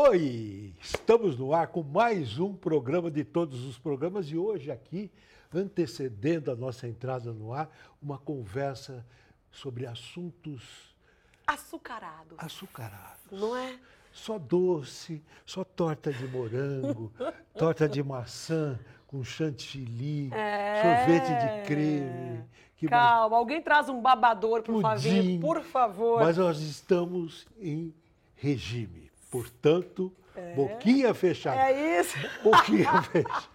Oi, estamos no ar com mais um programa de todos os programas e hoje aqui, antecedendo a nossa entrada no ar, uma conversa sobre assuntos Açucarado. açucarados. Não é? Só doce, só torta de morango, torta de maçã com chantilly, É. sorvete de creme. que mais? Calma, alguém traz um babador pro Pudim. Flavinho, por favor. Mas nós estamos em regime. Portanto, boquinha fechada. É isso. Boquinha fechada.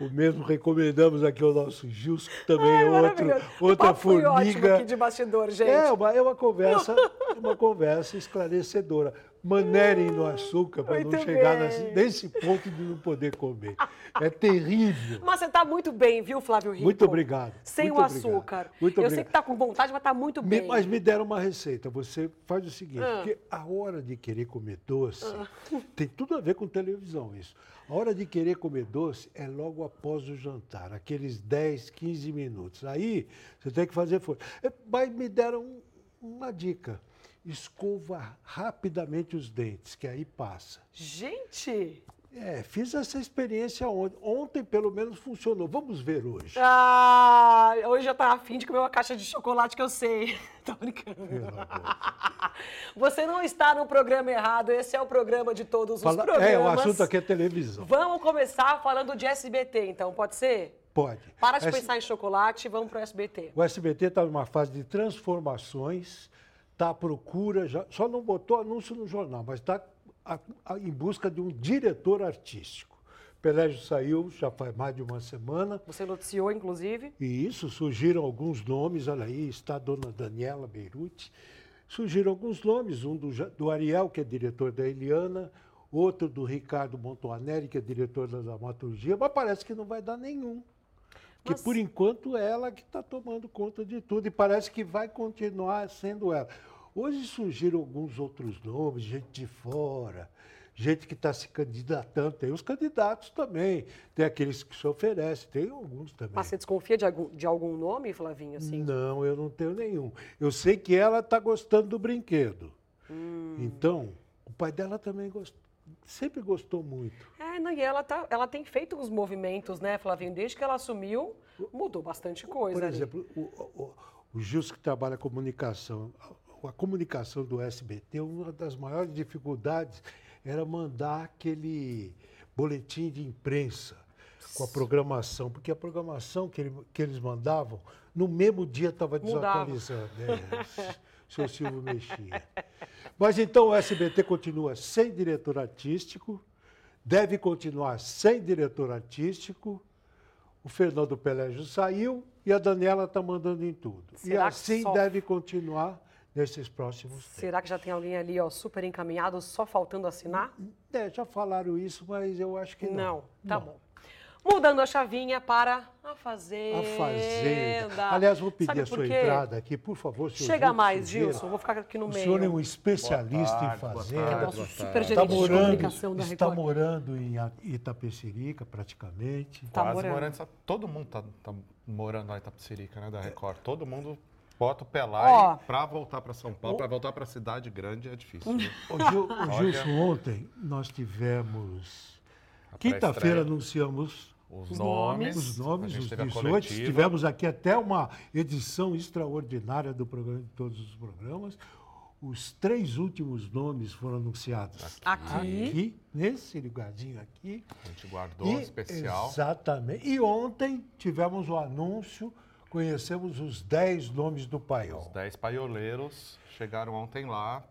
O mesmo recomendamos aqui ao nosso Gilson, que também é outro, Maravilhoso. O outra papo foi ótimo formiga. aqui de bastidor, gente. É uma, é uma conversa, uma conversa esclarecedora. Manerem no açúcar para não chegar nesse, nesse ponto de não poder comer. É terrível. Mas você tá muito bem, viu, Flávio Rico? Muito obrigado. Sem muito o obrigado. açúcar. Muito Eu sei obrigado. que tá com vontade, mas tá muito Me- bem. mas me deram uma receita. Você faz o seguinte, Ah. porque a hora de querer comer doce tem tudo a ver com televisão isso. A hora de querer comer doce é logo após o jantar, aqueles 10, 15 minutos. Aí você tem que fazer força. É, Mas me deram um- uma dica. Escova rapidamente os dentes, que aí passa. Gente! É, fiz essa experiência ontem. Ontem, pelo menos, funcionou. Vamos ver hoje. Ah, hoje eu tava afim de comer uma caixa de chocolate que eu sei. Tô brincando. Você não está no programa errado, esse é o programa de todos os Fala- programas. é, o assunto aqui é televisão. Vamos começar falando de SBT, então, pode ser? Pode. Para de Essa- pensar em chocolate e vamos pro SBT. O SBT está numa fase de transformações, está à procura, já, só não botou anúncio no jornal, mas está em busca de um diretor artístico. Pelégio saiu já faz mais de uma semana, Você noticiou, inclusive. e isso surgiram alguns nomes, olha aí, está a dona Daniela Beirute, surgiram alguns nomes, um do, do Ariel, que é diretor da Eliana, outro do Ricardo Montoaneri, que é diretor da dramaturgia, mas parece que não vai dar nenhum. Que por enquanto é ela que está tomando conta de tudo e parece que vai continuar sendo ela. Hoje surgiram alguns outros nomes, gente de fora, gente que está se candidatando. Tem os candidatos também, tem aqueles que se oferecem, tem alguns também. Mas você desconfia de algum, de algum nome, Flavinho? Assim? Não, eu não tenho nenhum. Eu sei que ela está gostando do brinquedo. Hum. Então, o pai dela também gost- sempre gostou muito. É, não, e ela, tá, ela tem feito os movimentos, né, Flavinho? Desde que ela assumiu, mudou bastante coisa. Por ali. exemplo, o, o, o Gilson que trabalha comunicação, a, comunicação do SBT, uma das maiores dificuldades era mandar aquele boletim de imprensa com a programação, porque a programação que, ele- que eles mandavam, no mesmo dia estava desatualizando. É, o seu Silvio mexia. Mas então o SBT continua sem diretor artístico, deve continuar sem diretor artístico, o Fernando Pelégio saiu e a Daniela está mandando em tudo. e Será que assim só- deve continuar nesses próximos tempos. Será que já tem alguém ali, ó, super encaminhado, só faltando assinar? É, já falaram isso, mas eu acho que não. Não, tá Não. bom. Mudando a chavinha para a Fazenda. A Fazenda. Aliás, vou pedir Sabe a sua quê? entrada aqui, por favor, senhor Chega Gilson mais, Silveira. Gilson. Vou ficar aqui no O meio. senhor é um especialista em tarde, é fazenda. tarde. nosso boa super. Está gerente de morando, comunicação da está Record. morando em A- Itapecerica, praticamente. Tá Quase morando. morando. Todo mundo tá, tá morando lá em Itapecerica, né, da Record. Todo mundo bota o pé lá Ó. e pra voltar pra São Paulo, pra voltar pra cidade grande é difícil. viu? Ô, Gil, Gilson, ontem nós tivemos... A Quinta-feira anunciamos Os Os nomes. os nomes, os teve a 18. coletiva. Tivemos aqui até uma edição extraordinária do programa, de todos os programas. Os três últimos nomes foram anunciados Aqui. aqui, nesse lugarzinho aqui. A gente guardou E- especial. Exatamente. E ontem tivemos o anúncio, conhecemos os 10 nomes do Os paiol. 10 paioleiros chegaram ontem lá.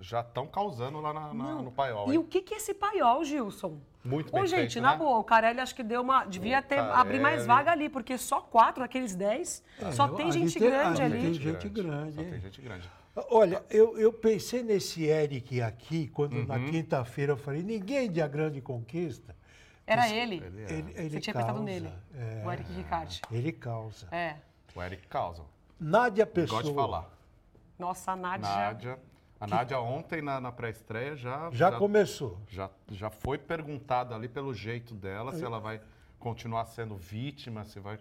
Já estão causando lá na- na- no paiol. E hein? o que, que é esse paiol, Gilson? Muito Ô, bem gente, feito, na né? boa, o Carelli acho que deu uma. Devia ter, Carelli. abrir mais vaga ali, porque só quatro, aqueles dez. só tem ali gente tem- grande ali tem gente grande, Só tem gente grande. Olha, eu, eu pensei nesse Eric aqui, quando Uhum. na quinta-feira eu falei, ninguém de A Grande Conquista. Era ele. Ele é. Ele, ele Você tinha causa, pensado nele. é, O Eric Ricard. ele causa. É. O Eric causa. Nádia Pessoa. Gosto de falar. Nossa, a Nádia. Nádia. A Nádia ontem na, na pré-estreia já, Já começou. já, já foi perguntado ali pelo jeito dela se ela vai continuar sendo vítima, se vai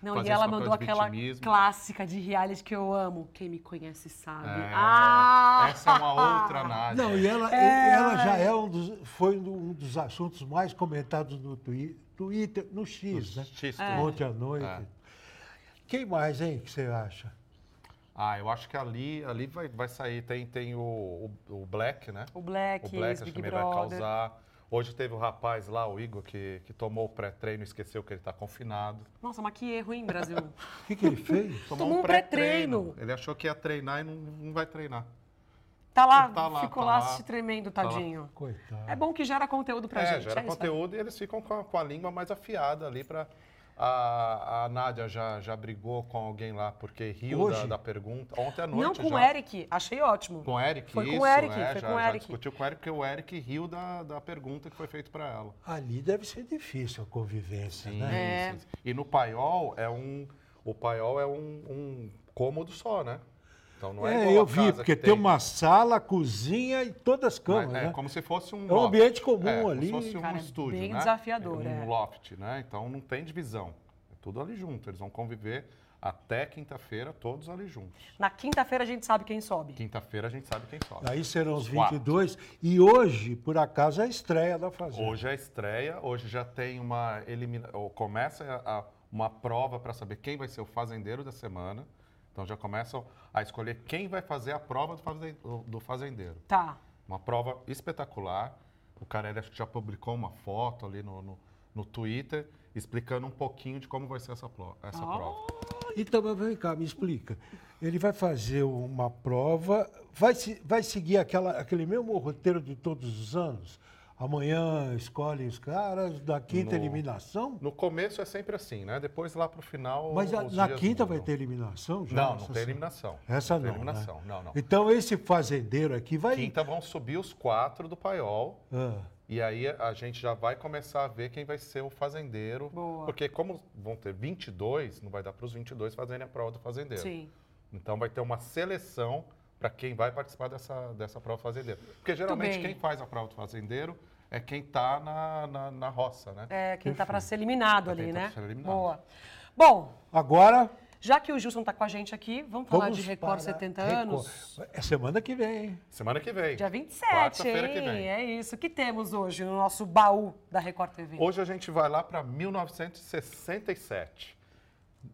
Não, fazer e ela mandou aquela vitimismo. clássica de reality que eu amo. Quem me conhece sabe. É, Ah! Essa é uma outra Nádia. Não, e ela, e ela já é um dos, foi um dos assuntos mais comentados no Twi- Twitter, no X, No né? X, Ontem à noite. É. Quem mais, hein, que você acha? Ah, eu acho que ali, ali vai, vai sair. Tem, tem o, o, o Black, né? O Black, o Black acho que vai causar. Hoje teve o rapaz lá, o Igor, que, que tomou o pré-treino e esqueceu que ele está confinado. Nossa, mas que erro, hein, Brasil? O que, que ele fez? Tomou um pré-treino. Ele achou que ia treinar e não, não vai treinar. Tá lá, Tá lá, ficou tá lá, lá. se tremendo, Tá tadinho. Coitado. É bom que gera conteúdo pra é, gente. gera é conteúdo e eles ficam com a, com a língua mais afiada ali para. A, a Nádia já, já brigou com alguém lá porque riu da, da pergunta. Ontem à noite. Não com já. o Eric, achei ótimo. Com o Eric, Foi com isso, o Eric, é, foi já, com o já Eric. discutiu com o Eric porque o Eric riu da, da pergunta que foi feita para ela. Ali deve ser difícil a convivência, Sim, né? É. sim, sim. E no paiol é um. O paiol é um, um cômodo só, né? Então não é, É, igual eu vi, casa porque que tem uma sala, cozinha e todas as camas, é, né? como se fosse um É um ambiente comum É, como ali. se fosse um Cara, é estúdio, bem né? desafiador, Um é. loft, né? Então não tem divisão. É tudo ali junto. Eles vão conviver até quinta-feira, todos ali juntos. Na quinta-feira a gente sabe quem sobe. Quinta-feira a gente sabe quem sobe. Aí serão os Os quatro. 22. E hoje, por acaso, é a estreia da Fazenda. Hoje é a estreia, hoje já tem uma elimina... ou começa a- a- uma prova para saber quem vai ser o fazendeiro da semana. Então já começam a escolher quem vai fazer a prova do fazen- do fazendeiro. Tá. Uma prova espetacular. O Carelli acho que já publicou uma foto ali no, no, no Twitter explicando um pouquinho de como vai ser essa, essa Oh. prova. Então, mas vem cá, me explica. Ele vai fazer uma prova, vai, se- vai seguir aquela, aquele mesmo roteiro de todos os anos? Amanhã escolhe os caras, da quinta No- eliminação? No começo é sempre assim, né? Depois lá pro final. Mas a- na quinta mudam. vai ter eliminação já? Não, não tem sim. eliminação. Essa tem não, eliminação. né? Não, não. Então esse fazendeiro aqui vai... Quinta vão subir os quatro do paiol. Ah, E aí a gente já vai começar a ver quem vai ser o fazendeiro. Boa. Porque como vão ter 22, não vai dar para os 22 fazerem a prova do fazendeiro. Sim. Então vai ter uma seleção para quem vai participar dessa, dessa prova do fazendeiro. Porque geralmente quem faz a prova do fazendeiro é quem está na, na, na roça, né? É, quem tá pra ser eliminado Pra ali, quem tá né? ser eliminado. Boa. Bom, agora... já que o Gilson tá com a gente aqui, vamos falar vamos de Record para 70 Record. anos? É semana que vem, hein? Semana que vem. Dia 27, Quarta-feira hein? que vem. É isso. O que temos hoje no nosso baú da Record TV? Hoje a gente vai lá para 1967,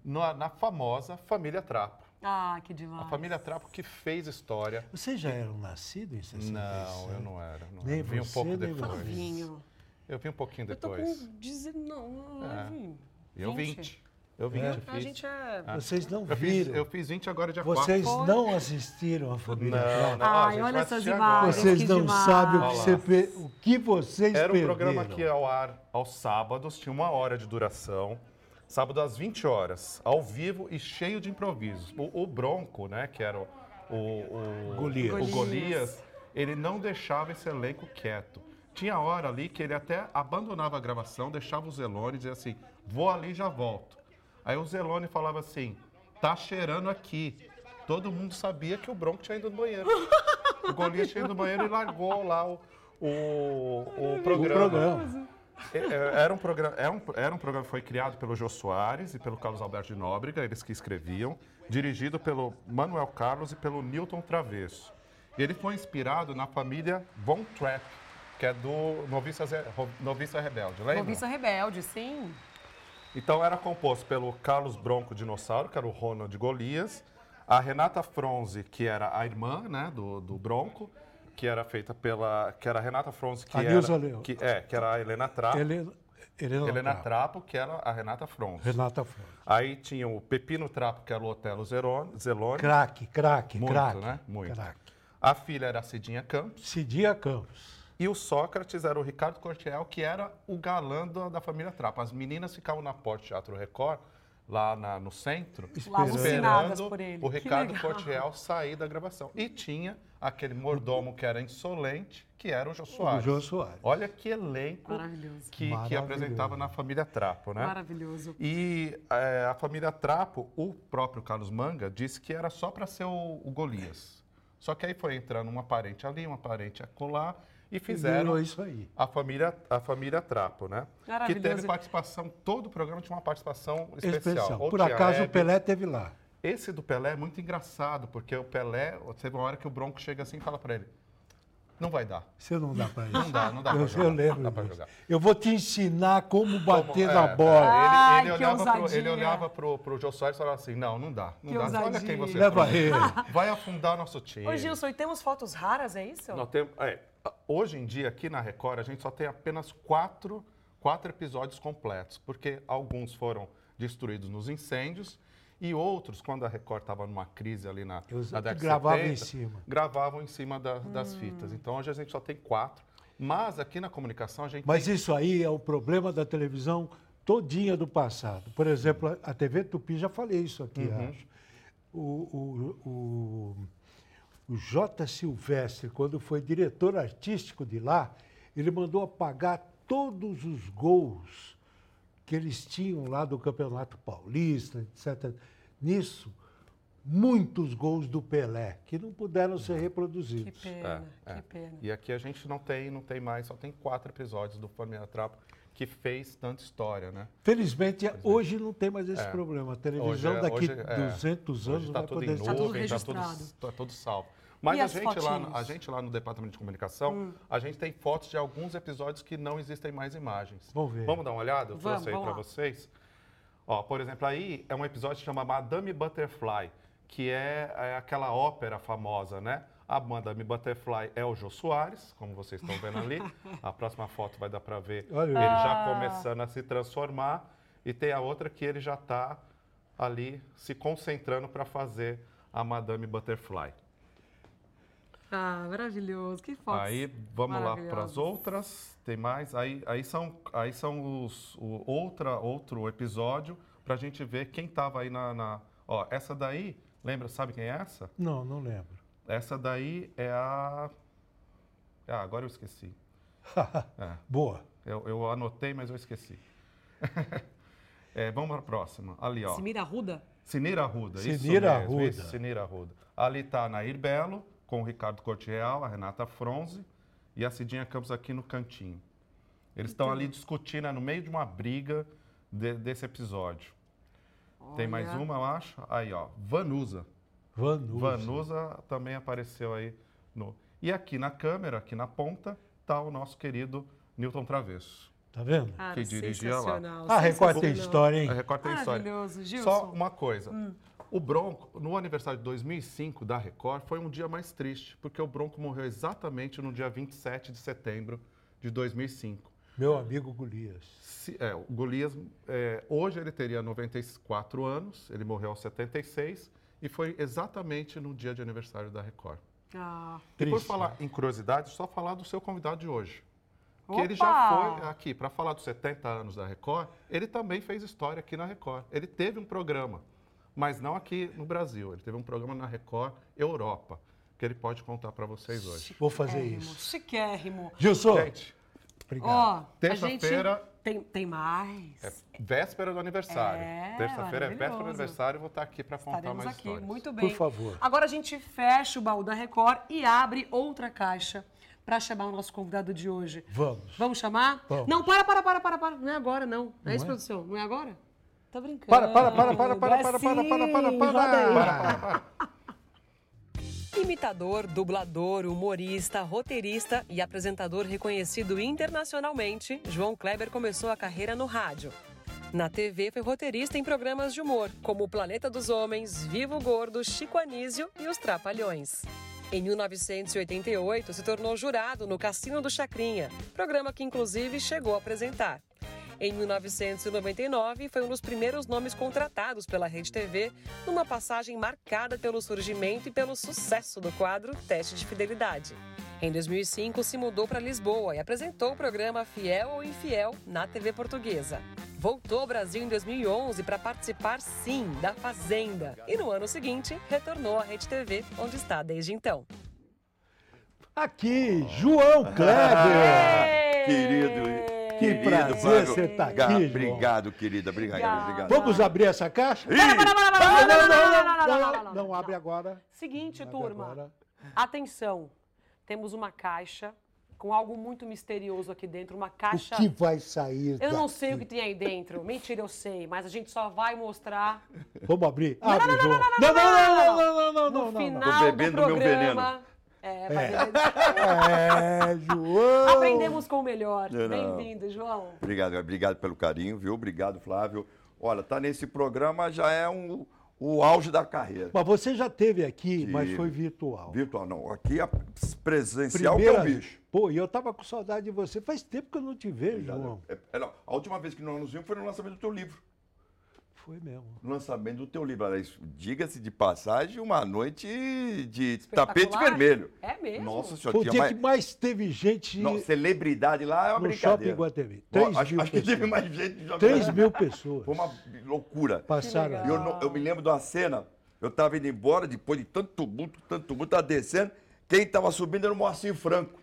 na, na famosa família Trapo. Ah, que demais. A família Trapo que fez história. Vocês já eram nascidos em 67? Não, eu não era. Não Nem era. Vim um pouco nem depois. Novinho. Eu vim um pouquinho Eu tô depois. com 19. É. Eu 20. Eu 20, É. eu A gente é... Vocês não Eu fiz, viram. eu fiz 20 agora dia Vocês 4. não assistiram a família Não, Trapo. não. Ai, olha essas imagens. Vocês que não demais. sabem o que, você pe- o que vocês Era um perderam. programa que ia ao ar aos sábados, tinha uma hora de duração. Sábado às 20 horas, ao vivo e cheio de improvisos. O, o Bronco, né, que era o, o, o Golias. o Golias. Golias, ele não deixava esse elenco quieto. Tinha hora ali que ele até abandonava a gravação, deixava o Zelone e dizia assim, vou ali e já volto. Aí o Zelone falava assim, tá cheirando aqui. Todo mundo sabia que o Bronco tinha ido no banheiro. O Golias tinha ido no banheiro e largou lá o, o, o programa. O programa. É, é, Era um programa, era um, era um programa que foi criado pelo Jô Soares e pelo Carlos Alberto de Nóbrega, eles que escreviam, dirigido pelo Manuel Carlos e pelo Newton Travesso. Ele foi inspirado na família Von Trapp, que é do Noviça, Noviça Rebelde, lembra? Noviça Rebelde, sim. Então era composto pelo Carlos Bronco Dinossauro, que era o Ronald Golias, a Renata Fronze, que era a irmã né, do, do Bronco, que era feita pela. que era a Renata Fronze, que A era. Nilza Leão. Que, é, que era a Helena Trapo. Helena, Helena, Helena Trapo. Trapo, que era a Renata Fronze. Renata Fronte. Aí tinha o Pepino Trapo, que era o Otelo Zerone- Zelone. Craque, craque, Muito, craque. né? Muito. Craque. A filha era a Cidinha Campos. Cidia Campos. E o Sócrates era o Ricardo Cortiel, que era o galã da, da família Trapo. As meninas ficavam na Porta Teatro Record, lá na- no centro, Lá esperando por ele. o Que Ricardo legal. Cortiel sair da gravação. E tinha aquele mordomo que era insolente, que era o Jô O Soares. Jô Soares. Olha que elenco Maravilhoso. que, que Maravilhoso. apresentava na família Trapo, né? Maravilhoso. E é, a família Trapo, o próprio Carlos Manga, disse que era só para ser o, o Golias. Só que aí foi entrando uma parente ali, uma parente acolá, e fizeram Virou isso aí. a família, a família Trapo, né? Que teve participação, todo o programa tinha uma participação especial. Especial. Por acaso o Hebe. Pelé teve lá. Esse do Pelé é muito engraçado, porque o Pelé, teve uma hora que o Bronco chega assim e fala pra ele, não vai dar. Você não dá para isso. Não dá, não dá pra eu, jogar. eu não lembro dá pra disso. jogar. Eu vou te ensinar como bater Como- na é, bola. é, Ai, ele, ele que olhava pro, ele ousadia. olhava pro, pro Jô Soares e falava assim, não, não dá, não Que dá. Olha quem você Leva ele. Vai afundar nosso time. Ô, Gilson, e temos fotos raras, é isso? Nós temos- é, hoje em dia, aqui na Record, a gente só tem apenas quatro, quatro episódios completos, porque alguns foram destruídos nos incêndios e outros, quando a Record estava numa crise ali na, Eu na década de gravava 70, em cima. gravavam em cima da- das fitas. Então, hoje a gente só tem quatro. Mas aqui na comunicação a gente Mas tem... isso aí é o problema da televisão todinha do passado. Por exemplo, a TV Tupi, já falei isso aqui, Uhum. acho. O, o, o, o J. Silvestre, quando foi diretor artístico de lá, ele mandou apagar todos os gols que eles tinham lá do Campeonato Paulista, etc. Nisso, muitos gols do Pelé, que não puderam ser Que reproduzidos. pena, É, que é. pena. E aqui a gente não tem, não tem mais, só tem quatro episódios do Família Trapo que fez tanta história, né? Felizmente, hoje não tem mais esse É. problema. A televisão Hoje é- daqui hoje é- 200 anos Hoje tá vai tudo poder em ser. Tá tudo nuvem, tá tudo, registrado. tá tudo salvo. Mas a gente, lá? Hum. a gente lá no departamento de comunicação, a gente tem fotos de alguns episódios que não existem mais imagens. Vamos ver. Vamos dar uma olhada? Eu Vamos, trouxe aí para vocês. Ó, por exemplo, aí é um episódio que chama Madame Butterfly, que é, é aquela ópera famosa, né? A Madame Butterfly é o Jô Soares, como vocês estão vendo ali. A próxima foto vai dar para ver Olha ele já começando a se transformar. E tem a outra que ele já está ali se concentrando para fazer a Madame Butterfly. Ah, maravilhoso. Que fotos. Aí vamos lá para as outras. Tem mais. Aí, aí são, aí são os o, outra outro episódio para a gente ver quem estava aí na, na- Ó, essa daí, lembra? Sabe quem é essa? Não, não lembro. Essa daí é a. Ah, agora eu esqueci. É, Boa. eu, eu anotei, mas eu esqueci. É, vamos para a próxima. Ali, ó. Simira Ruda? Sinira Arruda, isso Sinira mesmo, Arruda. isso, Sinira Arruda. Ali está a Nair Belo, com o Ricardo Corte Real, a Renata Fronze e a Cidinha Campos aqui no cantinho. Eles estão ali discutindo, é no meio de uma briga de- desse episódio. Tem mais Olha. uma, eu acho. Aí, ó, Vanusa. Vanusa. Vanusa também apareceu aí no... E aqui na câmera, aqui na ponta, está o nosso querido Newton Travesso. Tá vendo? Cara, Que dirigia lá. sensacional, A Record tem história, hein? A Record tem história. Maravilhoso, Gilson. Só uma coisa. O Bronco, no aniversário de 2005 da Record, foi um dia mais triste, porque o Bronco morreu exatamente no dia 27 de setembro de 2005. Meu amigo Golias. Se- é, o Golias, é, hoje ele teria 94 anos, ele morreu aos 76, e foi exatamente no dia de aniversário da Record. Ah, E por falar em curiosidade, só falar do seu convidado de hoje. Que Opa! ele já foi aqui para falar dos 70 anos da Record, ele também fez história aqui na Record. Ele teve um programa, mas não aqui no Brasil. Ele teve um programa na Record Europa, que ele pode contar para vocês hoje. Vou fazer isso. Chiquérrimo. Gilson, Gente, obrigado. A Terça-feira- gente tem, tem mais. é véspera do aniversário. É, Terça-feira é véspera do aniversário, vou estar aqui para contar Estaremos mais aqui, histórias. muito bem. Por favor. Agora a gente fecha o baú da Record e abre outra caixa para chamar o nosso convidado de hoje. Vamos. Vamos chamar? Vamos. Não, para, para, para, para, para. Não é agora, não. Não é isso, é? produção? Não é agora? Tá brincando. Para, para, para, para, para, É para, para, para, para, para. Roda aí. Para, para, para. Imitador, dublador, humorista, roteirista e apresentador reconhecido internacionalmente, João Kleber começou a carreira no rádio. Na TV foi roteirista em programas de humor, como O Planeta dos Homens, Vivo Gordo, Chico Anísio e Os Trapalhões. Em 1988, se tornou jurado no Cassino do Chacrinha, programa que inclusive chegou a apresentar. Em 1999, foi um dos primeiros nomes contratados pela Rede TV, numa passagem marcada pelo surgimento e pelo sucesso do quadro Teste de Fidelidade. Em 2005, se mudou para Lisboa e apresentou o programa Fiel ou Infiel na TV portuguesa. Voltou ao Brasil em 2011 para participar, sim, da Fazenda. E no ano seguinte, retornou à Rede TV, onde está desde então. Aqui, João Kleber. Querido, Que querido, prazer Vago. você tá aqui. Obrigado, querida. Obrigado, obrigado. Vamos abrir essa caixa? Não, não, não, não, não, não, não, abre agora. Seguinte, turma. Atenção, temos uma caixa com algo muito misterioso aqui dentro, uma O caixa. que vai sair Eu não sei o que tem aí dentro. Mentira, eu sei, mas a gente só vai mostrar Vamos abrir? Abre, João. Não, não, não, não, não, não, não, no não, não. final Tô bebendo do meu programa. É, vai beber- É, João. Aprendemos com o melhor. Bem-vindo, João. Obrigado, obrigado pelo carinho, viu? Obrigado, Flávio. Olha, tá nesse programa já é um, o auge da carreira. Mas você já teve aqui, mas Tive. foi virtual. Virtual, não. Aqui é presencial que é o bicho. Pô, e eu tava com saudade de você. Faz tempo que eu não te vejo, João. É, é, não, a última vez que nós nos vimos foi no lançamento do teu livro. Foi mesmo. No lançamento do teu livro. Diga-se de passagem, uma noite de tapete vermelho. É mesmo? Nossa senhora, Foi o dia mais... que mais teve gente Não, celebridade lá é uma no brincadeira. Shopping Guatemi. Bom, 3 acho, mil acho que teve pessoas. mais gente. de 3 mil pessoas Foi uma loucura. passaram. Eu, eu me lembro de uma cena, eu estava indo embora, depois de tanto tumulto, tanto tumulto, estava descendo, quem estava subindo era o Moacir Franco.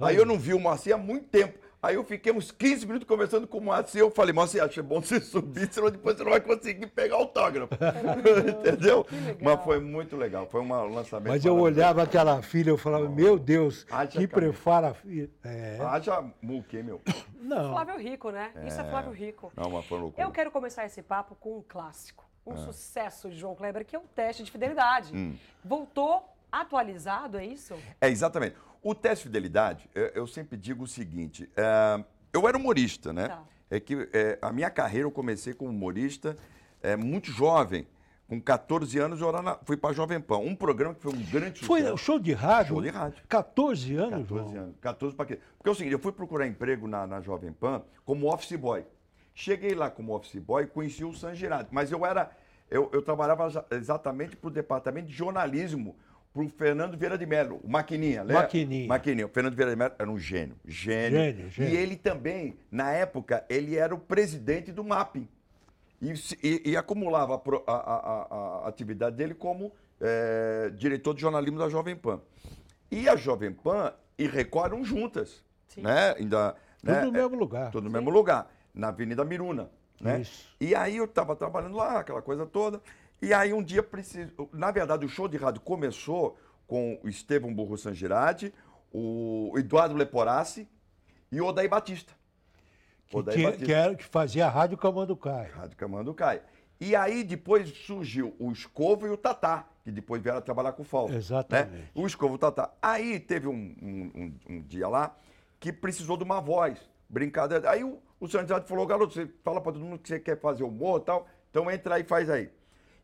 Aí eu não vi o Moacir há muito tempo. Aí eu fiquei uns 15 minutos conversando com o Moacir, eu falei, Moacir, acho bom você subir, senão depois você não vai conseguir pegar autógrafo. Entendeu? Mas foi muito legal, foi um lançamento Mas eu olhava aquela filha e falava, meu Deus, que prepara a filha. É, Haja muque, meu? não. Flávio Rico, né? Isso é Flávio Rico. Não, mas foi loucura. Eu quero começar esse papo com um clássico, um Ah. sucesso de João Kleber, que é o teste de fidelidade. Hum. Voltou atualizado, é isso? É, exatamente. O teste de fidelidade, eu, sempre digo o seguinte: é, eu era humorista, né? Tá. É que é, a minha carreira eu comecei como humorista é, muito jovem. Com 14 anos eu era na- fui para Jovem Pan, um programa que foi um grande sucesso. Foi o show de rádio? Show de rádio. 14 anos, 14 João. anos. 14 para quê? Porque é o seguinte, eu fui procurar emprego na, na Jovem Pan como office boy. Cheguei lá como office boy e conheci o San Girardi, mas eu era eu, eu trabalhava exatamente para o departamento de jornalismo, para o Fernando Vieira de Mello, o Maquininha, lembra? Maquininha. Maquininha. O Fernando Vieira de Mello era um gênio, gênio. Gênio, gênio. E ele também, na época, ele era o presidente do MAP. E, e- e acumulava a, a- a- a- atividade dele como eh, diretor de jornalismo da Jovem Pan. E a Jovem Pan e Record eram juntas. Sim. Né? Ainda, Tudo né? no mesmo lugar. Tudo no mesmo lugar, na Avenida Miruna. Né? Isso. E aí eu estava trabalhando lá, aquela coisa toda. E aí um dia preciso. Na verdade, o show de rádio começou com o Estevão Burro Sangirati, o Eduardo Leporassi e o Odaí Batista. Que, Odaí tinha- Batista. que era, que fazia a Rádio Camanducaia. Rádio Camando Caia. E aí depois surgiu o Escovo e o Tatá, que depois vieram trabalhar com o Fausto. Exatamente. Né? O Escovo e o Tatá. Aí teve um, um- um- dia lá que precisou de uma voz, brincadeira. Aí o, o Andrade falou, garoto, você fala para todo mundo que você quer fazer humor e tal, então entra aí e faz aí.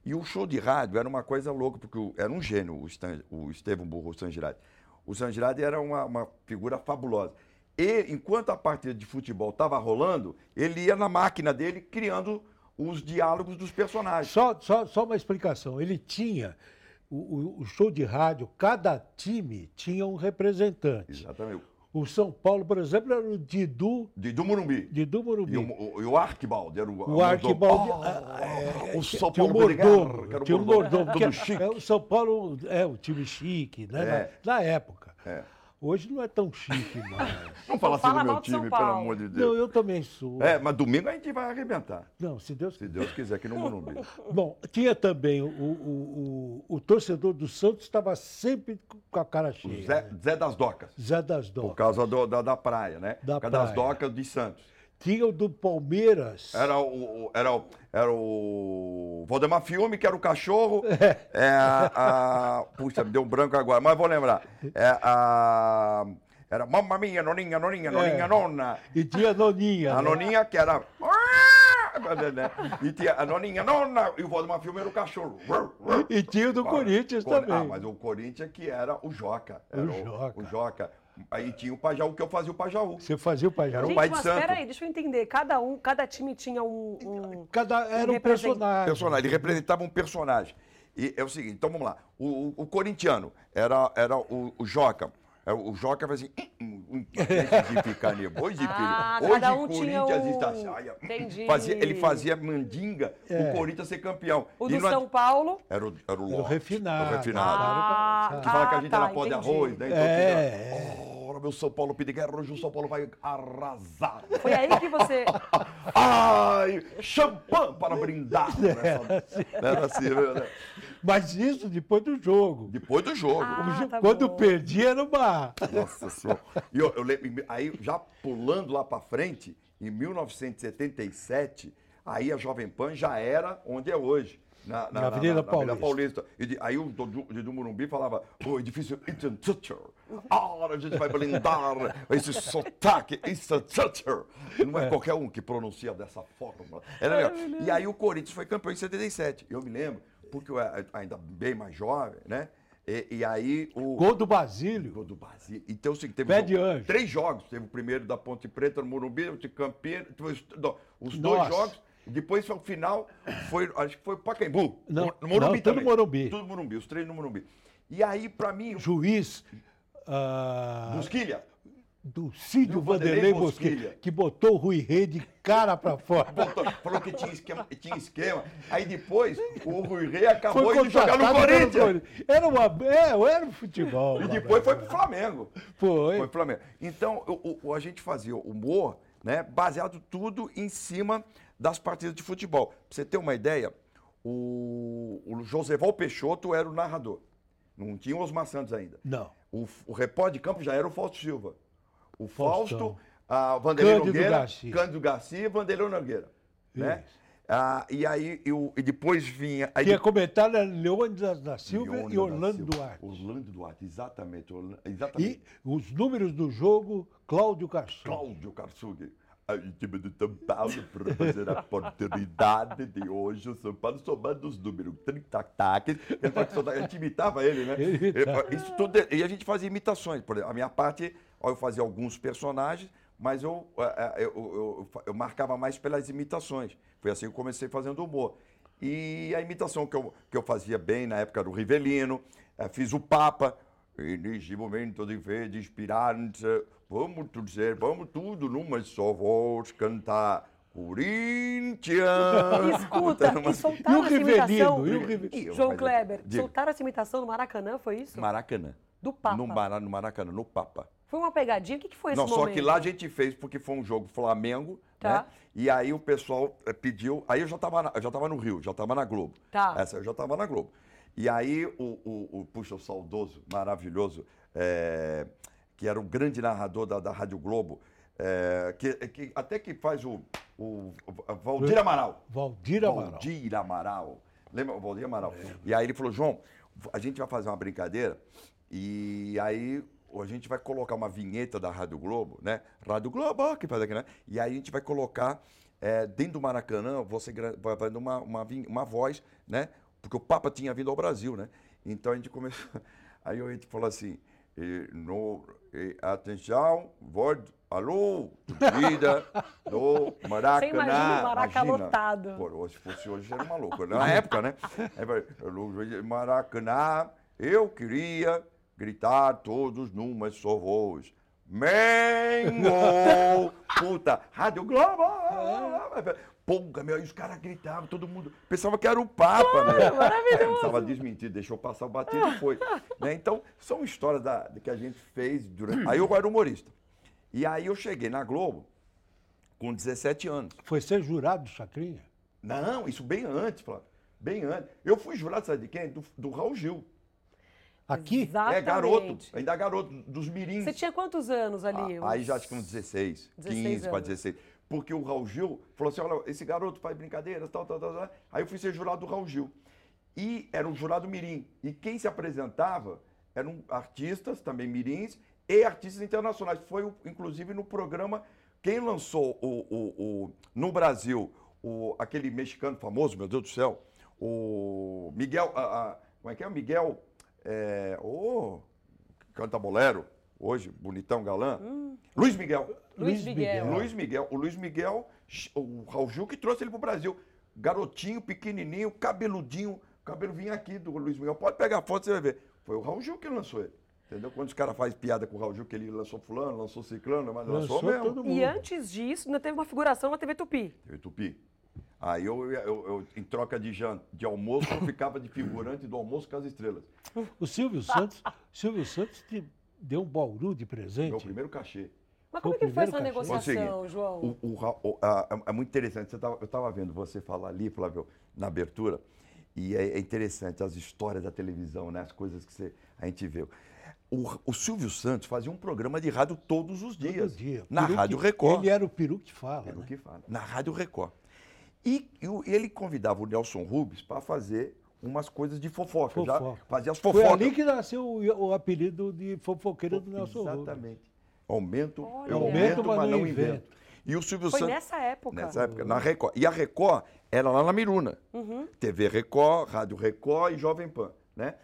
E o show de rádio era uma coisa louca, porque o- era um gênio, o, Stan, o Estevão Burro Sangirati. O Sangirati era uma, uma figura fabulosa. E, enquanto a partida de futebol estava rolando, ele ia na máquina dele criando os diálogos dos personagens. Só, só, só uma explicação. Ele tinha o, o- o show de rádio, cada time tinha um representante. Exatamente. O São Paulo, por exemplo, era o Didu, De, do Morumbi. Didu Morumbi. E o, o, e o Arquibaldi era o O Arquibaldi. Oh, ah, é, o São tinha o Paulo Pedreguer, mordomo. que era o o mordomo, mordomo. que todo é- chique. é o São Paulo é o time chique, né? É. Na, na época. É. Hoje não é tão chique mais. Não fala assim Fala do meu mal do São time, pelo amor de não, Deus. eu também sou. É, mas domingo a gente vai arrebentar. Não, se Deus Se Deus quiser, aqui no Morumbi. Bom, tinha também o, o, o, o torcedor do Santos estava sempre com a cara O cheia. Zé, né? Zé das Docas. Zé das Por Docas. causa do- da, da praia, né? Da por causa das praia. docas de Santos. Tinha o do Palmeiras. Era o, era o, era o Valdemar Filme, que era o cachorro. É. a, a- puxa, me deu um branco agora, mas vou lembrar. É a, era Mamma Mia, Noninha, Noninha, Noninha, É. Nona. E tinha a Noninha. A né? Noninha que era... né? E tinha a Noninha, Nona, e o Valdemar Filme era o cachorro. E tinha o do Corinthians Cor- também. Ah, mas o Corinthians que era o Joca. Era O Joca. O Joca. Aí tinha o Pajaú, que eu fazia o Pajaú. Você fazia o Pajaú. Era um Gente, pai de mas santo. peraí, deixa eu entender. Cada um, cada time tinha um. um- Cada era um represent- personagem. personagem, ele representava um personagem. E é o seguinte, então vamos lá. O, o- o corintiano era, era o, o Joca. É, O Joca fazia assim, "Hum, hum, deixa de ficar nervoso, filho. Ah, Hoje cada um tinha Corinthians um- está saia. Entendi. Fazia, ele fazia mandinga o Corinthians ser campeão. O E do não é- São Paulo. Era o, era o, Era o Lopes, refinado. O refinado. Ah, que fala que a gente tá, era pó de arroz, né? Então, É, fica, Ora, meu São Paulo Pidiguerra, hoje o São Paulo vai arrasar. Foi aí que você. Ai, champanhe para brindar. Nessa, era assim, né? Mas isso depois do jogo. Depois do jogo. Ah, tá Quando bom. perdia era uma. Nossa senhora. E eu, eu lembro, aí já pulando lá para frente, em 1977, aí a Jovem Pan já era onde é hoje. Na, Na Avenida Paulista. Paulista. E de- aí o do, do, do Morumbi falava, o edifício Eaton Toucher. Ah, a gente vai blindar esse sotaque, Eaton Toucher. Não é, qualquer um que pronuncia dessa forma. Era legal. E aí o Corinthians foi campeão em 77. Eu me lembro, porque eu era ainda bem mais jovem, né? E, e aí o... Gol do Basílio. Gol do Basílio. Então, assim, teve Pé jogo- anjo. três jogos. Teve o primeiro da Ponte Preta no Morumbi, o de Campinas. depois- não, os dois jogos. Depois, o final, foi, acho que foi Pacaembu. Não, no Morumbi não, tudo também. Morumbi. Tudo Morumbi, os três no Morumbi. E aí, pra mim, Juiz. ah, Busquilha. Do Cídio Do Vanderlei Vanderlei Bosquilha. Bosquilha, que botou o Rui Rei de cara pra fora. Botou, falou que tinha esquema, tinha esquema. Aí depois, o Rui Rei acabou de jogar no Corinthians. Era uma. É, era um futebol. E depois foi pro Flamengo. Foi. Foi pro Flamengo. Então, o, o- a gente fazia humor, né, baseado tudo em cima das partidas de futebol. Pra você ter uma ideia, o, o Joseval Peixoto era o narrador. Não tinha o Osmar Santos ainda. Não. O, o repórter de campo já era o Fausto Silva. O. Fausto, a Vanderlei Cândido Nogueira, Garcia. Cândido Garcia e Vanderlei Nogueira. Né? Ah, e aí, eu, e depois vinha... Aí Tinha comentário era Leônidas da Silva Leônidas e Orlando. Duarte. Orlando Duarte, exatamente. Orla- exatamente. E os números do jogo, Cláudio Carçon. Cláudio Karsug, a time do São Paulo, para fazer a oportunidade de hoje, o São Paulo somando os números, 30 ataques. A gente imitava ele, né? Isso tudo, é- e a gente fazia imitações. Por exemplo, a minha parte, eu fazia alguns personagens, mas eu, eh, eh, eu, eu, eu- eu marcava mais pelas imitações. Foi assim que eu comecei fazendo humor. E a imitação que eu, que eu fazia bem na época do Rivelino, fiz o Papa, e neste momento de fé, de esperança, vamos dizer, vamos tudo numa só voz cantar. Corinthians! Escuta, e soltaram E o essa imitação. E o Rivelino? João Kleber, diga. soltaram essa imitação no Maracanã, foi isso? Maracanã. Do Papa. No, Mara- no Maracanã, no Papa. Foi uma pegadinha? O que, que foi esse Não, momento? só que lá a gente fez porque foi um jogo Flamengo, Tá. né? E aí o pessoal eh, pediu. Aí eu já estava já tava no Rio, já estava na Globo. Tá. Essa eu já estava na Globo. E aí o, o, o puxa, o saudoso, maravilhoso, eh, que era o grande narrador da, da Rádio Globo, eh, que, que até que faz o, o, o Valdir Amaral. Valdir Amaral. Valdir Amaral. Lembra o Valdir Amaral? E aí ele falou, João, a gente vai fazer uma brincadeira e aí a gente vai colocar uma vinheta da Rádio Globo, né? Rádio Globo, que faz aqui, né? E aí a gente vai colocar eh, dentro do Maracanã, você vai dar uma, uma, uma voz, né? Porque o Papa tinha vindo ao Brasil, né? Então a gente começou. Aí a gente falou assim, eh, no, eh, atenção, voz, alô, torcida do Maracanã. Você imagina o Maraca Imagina. lotado. Pô, se fosse hoje, era maluco. Na época, né? Aí vai, "Alô, Maracanã, eu queria gritar todos numa só voz. Mengo! Puta, Rádio Globo! Ponga, meu, e os caras gritavam, todo mundo pensava que era o Papa, né? Maravilhoso! Estava desmentido, deixou passar o batido e foi. Né? Então, são histórias da, que a gente fez durante. Aí eu era humorista. E aí eu cheguei na Globo com 17 anos. Foi ser jurado do Chacrinha? Não, isso bem antes, Flávio. Bem antes. Eu fui jurado, sabe de quem? Do, do Raul Gil. Aqui? Exatamente. É, garoto. Ainda garoto, dos mirins. Você tinha quantos anos ali? Ah, Aí já acho que uns 16, 16 15 para anos. 16. Porque o Raul Gil falou assim: olha, esse garoto faz brincadeiras, tal, tal, tal, tal. Aí eu fui ser jurado do Raul Gil. E era um jurado mirim. E quem se apresentava eram artistas, também mirins, e artistas internacionais. Foi, inclusive, no programa. Quem lançou o, o- o- no Brasil o, aquele mexicano famoso, meu Deus do céu, o Miguel. a- a- como é que é? O Miguel. É, ô, canta bolero, hoje, bonitão, galã. Luiz Miguel. Luiz Luiz Miguel. Miguel. Luiz Miguel. O Luiz Miguel, o Raul Gil que trouxe ele pro Brasil. Garotinho, pequenininho, cabeludinho. O cabelo vinha aqui do Luiz Miguel. Pode pegar a foto, você vai ver. Foi o Raul Gil que lançou ele. Entendeu? Quando os caras fazem piada com o Raul Gil, que ele lançou fulano, lançou ciclano, mas lançou, Lançou mesmo. todo mundo. E antes disso, ainda teve uma figuração na TV Tupi. TV Tupi. Aí eu, eu, eu, em troca de, jan- de almoço, eu ficava de figurante do almoço com as estrelas. O Silvio Santos, Silvio Santos te deu um bauru de Meu presente. primeiro cachê. Mas como é que foi essa cachê. Negociação, seguinte, João? o- o o- a- é muito interessante. Você tava- eu estava vendo você falar ali, Flávio, na abertura. E é, é interessante as histórias da televisão, né? as coisas que você- a gente vê. O, o Silvio Santos fazia um programa de rádio todos os dias. Todo dia. Na Peru Rádio que- Record. Ele era o peru que fala. Pelo né? que fala. Na Rádio Record. E, e ele convidava o Nelson Rubens para fazer umas coisas de fofoca. já Fofoca. fazia as Foi fofocas. ali que nasceu o, o apelido de fofoqueiro do Nelson Rubens. Exatamente. Aumento, Olha. eu aumento, Aumento, mas não invento. E o Silvio Foi Santos. nessa época. Nessa época, na Record. E a Record era lá na Miruna. Uhum. TV Record, Rádio Record e Jovem Pan, né?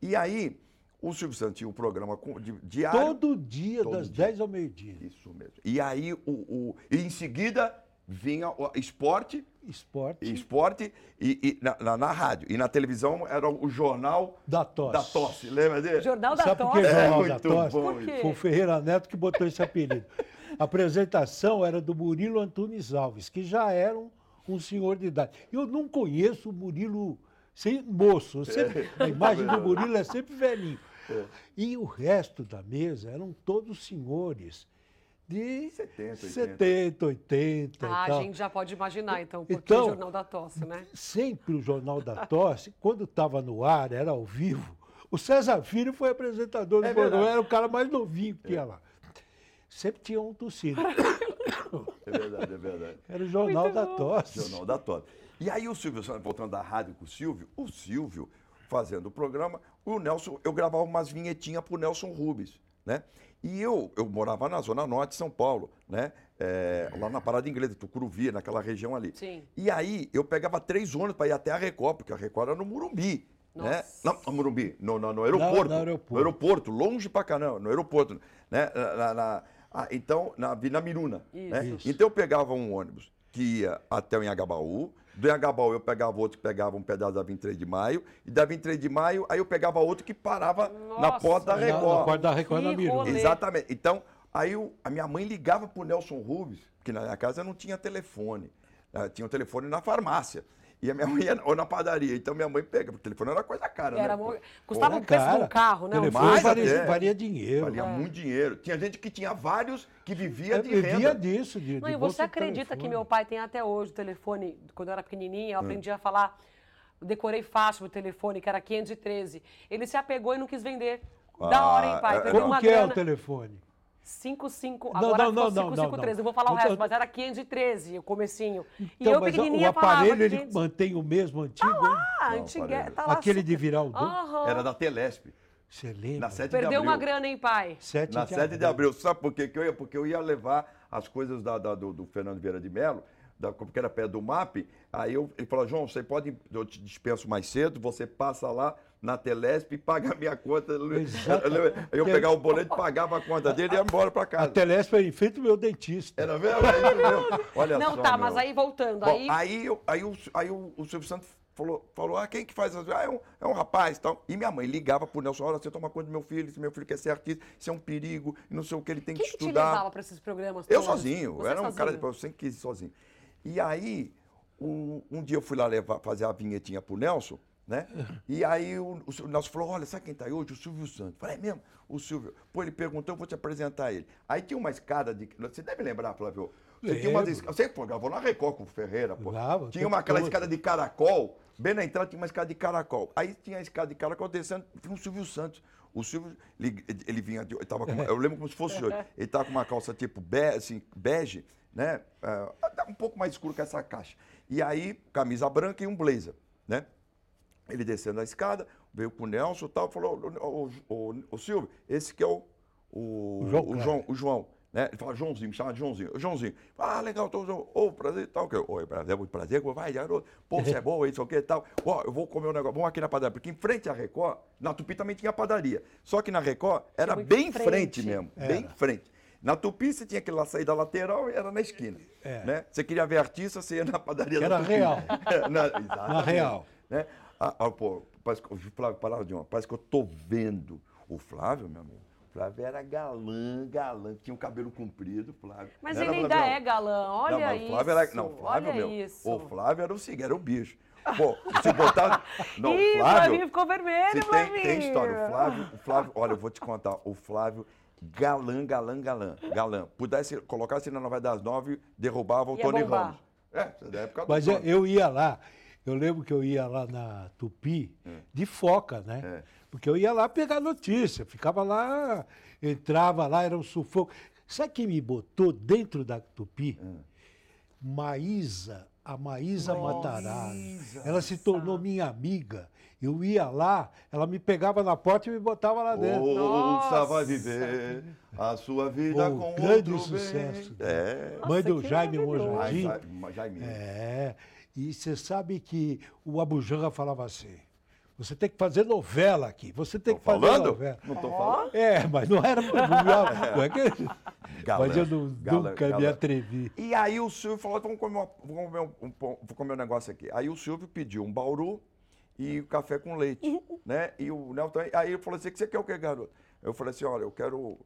E aí, o Silvio Santos tinha um programa di- diário. Todo dia, Todo das dia. 10 ao meio-dia. Isso mesmo. E aí, o, o- e em seguida, vinha o esporte, Esporte esporte e, e na, na- na rádio. E na televisão era o jornal da tosse. da tosse, lembra dele? Jornal da Sabe por que Tosse. Jornal É da Tosse? bom Por quê? Foi o Ferreira Neto que botou esse apelido. A apresentação era do Murilo Antunes Alves, que já era um, um senhor de idade. Eu não conheço o Murilo sem moço. sempre- a imagem do Murilo é sempre velhinho. E o resto da mesa eram todos senhores de 70, 80. 70, 80 Ah, e a gente já pode imaginar, então, porque Então- o Jornal da Tosse, né? Sempre o Jornal da Tosse, quando estava no ar, era ao vivo, o César Filho foi apresentador do É programa, verdade. era o cara mais novinho que tinha lá. Sempre tinha um tossindo. É verdade, é verdade. Era o Jornal Muito da bom. Tosse. Jornal da Tosse. E aí o Silvio voltando da rádio com o Silvio, o Silvio fazendo o programa, o Nelson, eu gravava umas vinhetinhas pro Nelson Rubens, né? E eu, eu morava na Zona Norte de São Paulo, né? É, lá na Parada Inglesa, Tucuruvi, naquela região ali. Sim. E aí eu pegava três ônibus para ir até a Record, porque a Record era no Murumbi. Né? Nossa. Não, no Murumbi, no, no, no aeroporto. no aeroporto. No aeroporto, longe pra caramba, no aeroporto. Né? Na- na- na- ah, então, na Vila Miruna. Né? Isso. Então eu pegava um ônibus que ia até o Inhagabaú. Do Inhagabaú eu pegava outro que pegava um pedaço da 23 de maio. E da 23 de maio, aí eu pegava outro que parava na Nossa. porta da Na, na Record. porta da Record na rolê. Exatamente. Então, aí o- a minha mãe ligava pro Nelson Rubens, que na minha casa não tinha telefone. Tinha o telefone na farmácia. E a minha mãe ia, ou na padaria. Então minha mãe pega, porque o telefone era coisa cara, Era né? Custava o preço de um Cara, carro, né? Um telefone Mais valia, dinheiro. Valia muito dinheiro. Tinha gente que tinha vários que vivia Eu de vivia renda. disso. De, Não, de e você de acredita que meu pai tem até hoje o telefone, quando eu era pequenininha, Hum. eu aprendi a falar, decorei fácil o telefone, que era 513. Ele se apegou e não quis vender. Da Ah, hora, hein, pai? é- Perdeu Como uma que é o grana. telefone? 55, Não, agora não, ficou não, não, 553. não, Não vou falar o resto, Então- mas era 513, o comecinho. E Então, eu mas o- pequenininha o aparelho falava ele 500. mantém o mesmo antigo, hein? Ah, Não, antiga, aparelho. tá lá. Aquele super- de virar o. Aham. Era da Telesp. Você lembra? Na 7 de Perdeu abril. uma grana, hein, pai? 7 Na 7 de abril. Sabe por quê? Que eu ia, porque eu ia levar as coisas da- da- do, do Fernando Vieira de Mello, da, porque era perto do MAP. Aí eu, ele falou, João, você pode, eu te dispenso mais cedo, você passa lá na Telesp e paga a minha conta. Exatamente. Eu pegava o boleto, pagava a conta dele e ia embora para A casa. Telesp era em frente do meu dentista. Era mesmo? É isso mesmo. Olha Não, só, tá, meu. mas aí voltando, Bom, aí... aí, eu- aí, o, aí o, o Silvio Santos falou, falou, ah, quem que faz as... Ah, é um, é um rapaz e tal. E minha mãe ligava pro Nelson, olha, você toma conta do meu filho, se meu filho quer ser artista, isso é um perigo, e não sei o que, ele tem Quem que que te estudar. levava para esses programas Eu todos? sozinho, Você eu era um sozinho? cara, de- eu sempre quis ir sozinho. E aí, um, um dia eu fui lá levar, fazer a vinhetinha pro Nelson, né? E aí o, o Nelson falou, olha, sabe quem tá aí hoje? O Silvio Santos. Falei, é mesmo? O Silvio. Pô, ele perguntou, eu vou te apresentar ele. Aí tinha uma escada de... Você deve lembrar, Flávio? Você tinha uma Lembro. escada... Você pô, gravou na Record com o Ferreira, pô. Grava, o tinha uma aquela todo. escada de caracol, bem na entrada tinha uma escada de caracol. Aí tinha a escada de caracol descendo, tinha um Silvio Santos. O Silvio, ele, ele vinha, ele tava com eu lembro como se fosse hoje. Ele tava com uma calça tipo bege, assim, bege né? É, um pouco mais escuro que essa caixa. E aí, camisa branca e um blazer, né? Ele descendo a escada, veio pro Nelson e tal, falou, ô, ô, ô, ô, Silvio, esse que é o, o, O João o Kleber. João, o João, né? Ele fala, Joãozinho, me chama de Joãozinho. Joãozinho, ah, legal, tô, ô, prazer e tal, que eu, oi, prazer, muito prazer, vai, garoto, pô, você é bom, isso, o que e tal. Ó, eu vou comer um negócio, vamos aqui na padaria, porque em frente à Record, na Tupi também tinha padaria, só que na Record era bem em frente. frente mesmo, bem em frente. Na Tupi você tinha que lá sair da lateral e era na esquina. É. Né? Você queria ver artista, você ia na padaria Era da Tupi. real. É, na, exatamente. real. Né? Ah, ah, pô, parece que, o Flávio, palavra de uma, parece que eu tô vendo o Flávio, meu amigo. O Flávio era galã, galã, tinha um cabelo comprido, Flávio. Mas Não ele ainda Flávio, é galã, olha não, mas o isso. Flávio era, não, o Flávio, olha meu, isso. o Flávio era o seguinte, era o bicho. Pô, se botar... Não, Ih, o o Flávio... Flavinho ficou vermelho, Se tem, tem história. O Flávio, o Flávio, olha, eu vou te contar. O Flávio, galã, galã, galã, galã. Pudesse, colocasse na novela das nove, derrubava o Ia Tony bombar. Ramos. É, isso é da época do Mas eu, eu ia lá, Eu lembro que eu ia lá na Tupi, de foca, né? É. Porque eu ia lá pegar notícia, ficava lá, entrava lá, era um sufoco. Sabe quem me botou dentro da Tupi? Maísa, a Maísa Matarazzo. Ela se tornou minha amiga. Eu ia lá, ela me pegava na porta e me botava lá dentro. Ouça Nossa. vai viver a sua vida Pô, com grande outro bem. sucesso. É. Mãe do Jaime. Monjardim. É, e você sabe que o Abujamra falava assim, você tem que fazer novela aqui, você tem Tô que fazer falando? novela. Não tô falando? É, mas não era não, não é que, Galã, Mas eu não- galã, nunca me galã. atrevi. E aí o Silvio falou, vamos comer, uma- vamos comer um, um vou comer um negócio aqui. Aí o Silvio pediu um bauru e café com leite, né? E o Nelton, aí ele falou assim, que você quer o que, garoto? Eu falei assim, olha, eu quero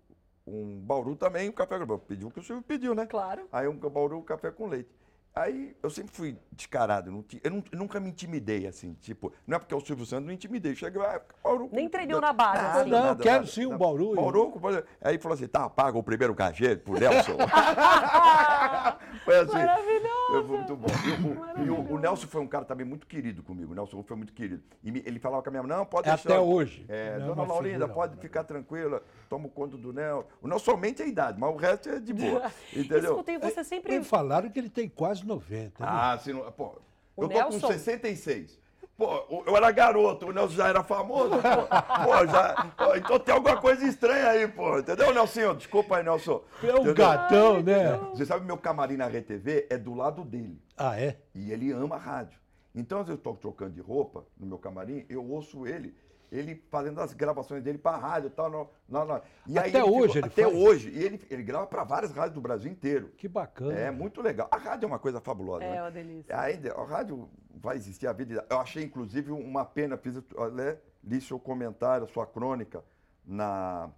um bauru também e um café com leite. Pediu o que o Silvio pediu, né? Claro. Aí um bauru, um café com leite. Aí eu sempre fui descarado, não eu, não- eu nunca me intimidei assim, tipo, não é porque é o Silvio Santos, não intimidei. Cheguei, ah, bauru. Nem treinou na base, assim. Não, quero sim um bauru. Bauru, aí falou assim, tá, paga o primeiro cachê pro Nelson. foi assim. Maravilhoso. Eu fui muito bom. E, o, e o- o Nelson foi um cara também muito querido comigo. O Nelson foi muito querido. E me- ele falava com a minha mãe, não, pode É deixar. até hoje. É, Não é dona Laurinda, figura, pode né? ficar tranquila, tomo conta do Nelson. O Nelson somente é a idade, mas o resto é de boa. Entendeu? Escutem, você sempre... Me falaram que ele tem quase 90. né? Ah, se não, pô, O eu tô Nelson? com 66. Pô, eu era garoto, o Nelson já era famoso, pô. Pô, já, pô, então tem alguma coisa estranha aí, pô. Entendeu, Nelson? Desculpa aí, Nelson. é um Entendeu? gatão, né? Você sabe, meu camarim na RTV é do lado dele. Ah, é? E ele ama rádio. Então, às vezes eu estou trocando de roupa no meu camarim, eu ouço ele, ele fazendo as gravações dele para rádio e tal. No, no- no- e Até hoje ele Até faz? hoje. E ele, ele grava para várias rádios do Brasil inteiro. Que bacana. É muito legal. A rádio é uma coisa fabulosa. É né? uma delícia. Ainda, a rádio vai existir a vida. Eu achei, inclusive, uma pena. Fiz, olha, li seu comentário, sua crônica na,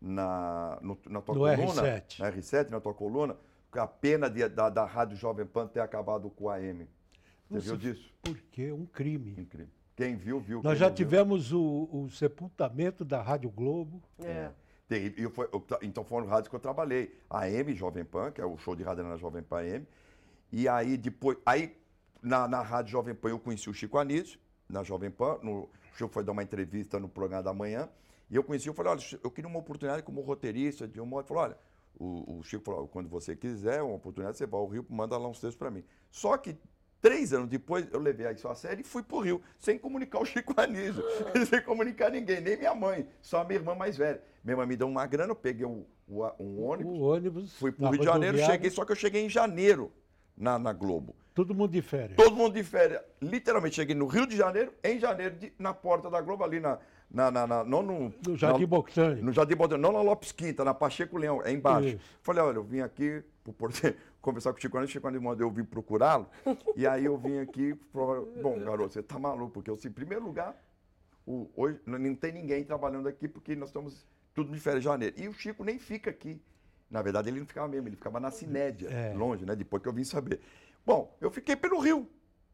na, no- na tua No coluna. R7. Na R7, na tua coluna. A pena de- da, da Rádio Jovem Pan ter acabado com a AM. Você Nossa, viu disso? Por quê? Um crime. Incrível. Quem viu, viu. Nós já viu. tivemos o, o sepultamento da Rádio Globo. É. Tem- e eu foi- eu então foram rádios que eu trabalhei. A AM Jovem Pan, que é o show de rádio na Jovem Pan AM. E aí depois, aí na, na Rádio Jovem Pan eu conheci o Chico Anísio, na Jovem Pan. No, o Chico foi dar uma entrevista no programa da manhã. E eu conheci, eu falei, olha, eu queria uma oportunidade como roteirista de um modo. Ele falou, olha, o, o Chico falou, quando você quiser uma oportunidade, você vai ao Rio, manda lá uns textos para mim. Só que Três anos depois, eu levei a sua série e fui pro Rio, sem comunicar o Chico Anísio, sem comunicar ninguém, nem minha mãe, só a minha irmã mais velha. Minha irmã me deu uma grana, eu peguei um, um- ônibus, O ônibus. fui pro na Rio de Janeiro, cheguei, só que eu cheguei em janeiro na, na Globo. Todo mundo de férias. Todo mundo de férias. Literalmente, cheguei no Rio de Janeiro, em janeiro, de- na porta da Globo, ali na. na, na, na- não no, No Jardim Botânico. No Jardim Botânico, não na Lopes Quinta, na Pacheco Leão, é embaixo. Isso. Falei, olha, eu vim aqui pro Porto- conversar com o Chico Anísio, o Chico Anísio mandou eu vim procurá-lo. e aí eu vim aqui, bom, garoto, você tá maluco, porque eu, assim, em primeiro lugar, o- hoje não tem ninguém trabalhando aqui, porque nós estamos tudo de férias em janeiro. E o Chico nem fica aqui. Na verdade, ele não ficava mesmo, ele ficava na Cinédia, É. longe, né? Depois que eu vim saber. Bom, eu fiquei pelo Rio.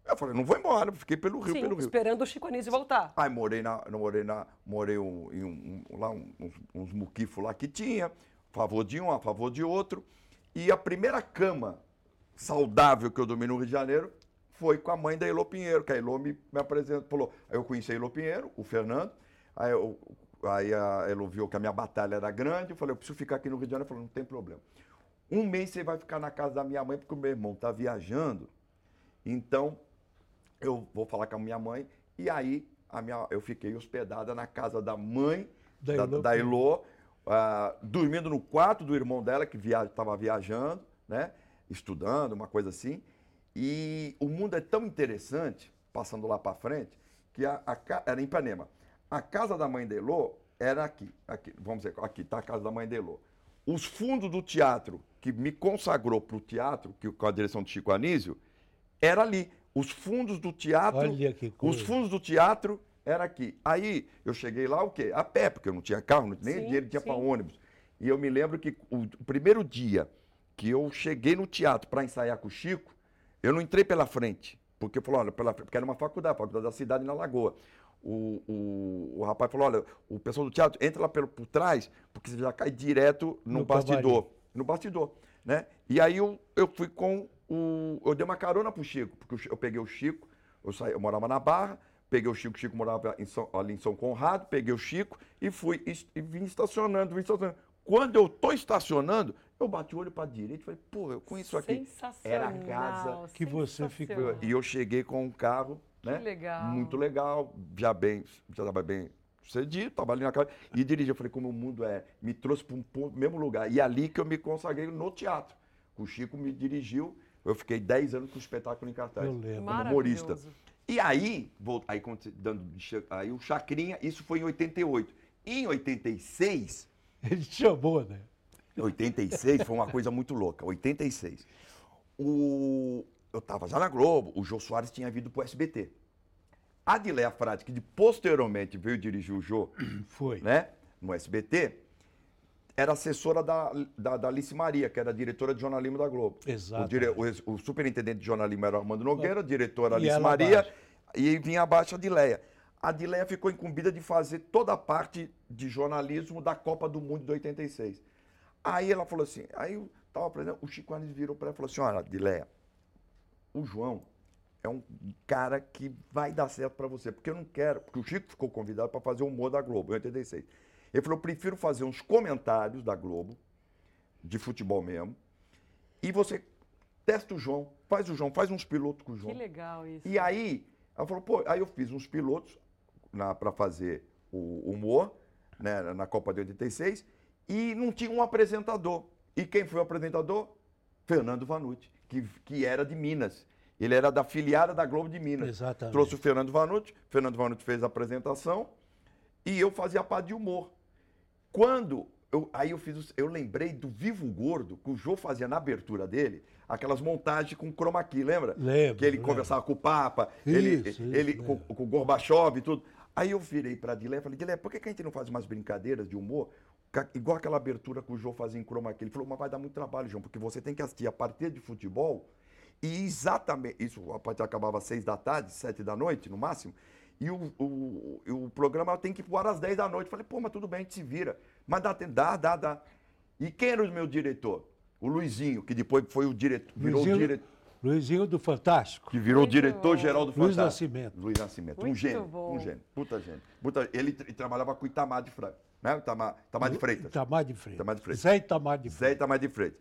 Eu falei, não vou embora, fiquei pelo Rio, Sim, pelo Rio. esperando o Chico Anísio voltar. Aí morei na, não morei na, morei um, em um, um- lá um- uns, uns muquifos lá que tinha, a favor de um, a favor de outro. E a primeira cama saudável que eu dormi no Rio de Janeiro foi com a mãe da Elô Pinheiro, que a Elô me, me apresentou, falou, aí eu conheci a Elô Pinheiro, o Fernando, aí, eu, aí a Elô viu que a minha batalha era grande, eu falei, eu preciso ficar aqui no Rio de Janeiro, falou, não tem problema. Um mês você vai ficar na casa da minha mãe, porque o meu irmão está viajando, então eu vou falar com a minha mãe. E aí a minha, eu fiquei hospedada na casa da mãe Da da, Elô da Elô, ah, dormindo no quarto do irmão dela, que estava viajando, né? estudando, uma coisa assim. E o mundo é tão interessante, passando lá para frente, que a, a era em Ipanema. A casa da mãe da Elô era aqui, aqui, vamos dizer, aqui está a casa da mãe da Elô. Os fundos do teatro, que me consagrou para o teatro, que, com a direção de Chico Anísio, era ali. Os fundos do teatro. Olha que coisa. Os fundos do teatro era aqui. Aí eu cheguei lá o quê? A pé, porque eu não tinha carro, nem Sim, dinheiro tinha para ônibus. E eu me lembro que o, o primeiro dia que eu cheguei no teatro para ensaiar com o Chico, eu não entrei pela frente. Porque falou, olha, pela, porque era uma faculdade, faculdade da cidade na Lagoa. O, o, o rapaz falou, olha, o pessoal do teatro entra lá pelo, por trás, porque você já cai direto no, No bastidor. No bastidor, né? E aí eu, eu fui com o... Eu dei uma carona pro Chico, porque eu peguei o Chico, Eu, saí, eu morava na Barra, peguei o Chico, o Chico morava em São- ali em São Conrado, peguei o Chico e fui e, e vim estacionando, vim estacionando. Quando eu tô estacionando, eu bati o olho para direita e falei, pô, eu conheço isso aqui. Era a casa que você ficou. sensacional. E eu cheguei com um carro, né? legal. Muito legal, já bem, já estava bem sucedido, estava ali na casa. E dirigi, eu falei, como o mundo é, me trouxe para um mesmo lugar. E ali que eu me consagrei no teatro. O Chico me dirigiu, eu fiquei 10 anos com o espetáculo em cartaz. Eu lembro. Como humorista. E aí, vou, aí, dando, aí o Chacrinha, isso foi em 88. Em 86, Ele te chamou, né? 86 foi uma coisa muito louca. 86. O, eu estava já na Globo, o Jô Soares tinha vindo para o SBT. A Dileia Frade, que posteriormente veio dirigir o Jô Foi. né, no SBT, era assessora da, da, da Alice Maria, que era diretora de jornalismo da Globo. Exatamente. O, dire- o o superintendente de jornalismo era Armando Nogueira, diretora E Alice Maria, e vinha abaixo a Dileia. A Dileia ficou incumbida de fazer toda a parte de jornalismo da Copa do Mundo de 86. Aí ela falou assim, aí eu tava aprendendo, o Chico Anísio virou para ela e falou assim, olha, Dileia, o João é um cara que vai dar certo para você, porque eu não quero, porque o Chico ficou convidado para fazer o humor da Globo, em 86. Ele falou, eu prefiro fazer uns comentários da Globo, de futebol mesmo, e você testa o João, faz o João, faz uns pilotos com o Que João. legal isso. E aí, ela falou, pô, aí eu fiz uns pilotos para fazer o humor, né, na Copa de 86, e não tinha um apresentador. E quem foi o apresentador? Fernando Vanucci, que, que era de Minas. Ele era da filiada da Globo de Minas. Exatamente. Trouxe o Fernando Vanucci, Fernando Vanucci fez a apresentação e eu fazia a parte de humor. Quando eu, aí eu fiz, eu lembrei do Vivo Gordo, que o Jô fazia na abertura dele, aquelas montagens com chroma key, lembra? Lembro, Que ele lembro. conversava com o Papa, ele, Isso, isso, ele com, com o Gorbachev e tudo. Aí eu virei para Dilé e falei, Dilé, por que, que a gente não faz umas brincadeiras de humor? Igual aquela abertura que o Jô fazia em chroma key. Ele falou, mas vai dar muito trabalho, João, porque você tem que assistir a partida de futebol e exatamente, isso a partida acabava às seis da tarde, sete da noite, no máximo, e o, o, o programa tem que voar às 10 da noite. Falei, pô, mas tudo bem, a gente se vira. Mas dá, tempo, dá, dá, dá. E quem era o meu diretor? O Luizinho, que depois foi o diretor, virou o Luizinho, diretor, Luizinho do Fantástico. que virou diretor-geral do Luiz Fantástico. Nascimento. Luiz Nascimento, um Muito gênio, bom. um gênio, puta gênio. Puta, ele, ele trabalhava com o Itamar de Franca, né? Itamar, Itamar de Freitas. Itamar de Freitas. Itamar de Freitas. Zé Itamar de Zé Freitas. Itamar de Freitas.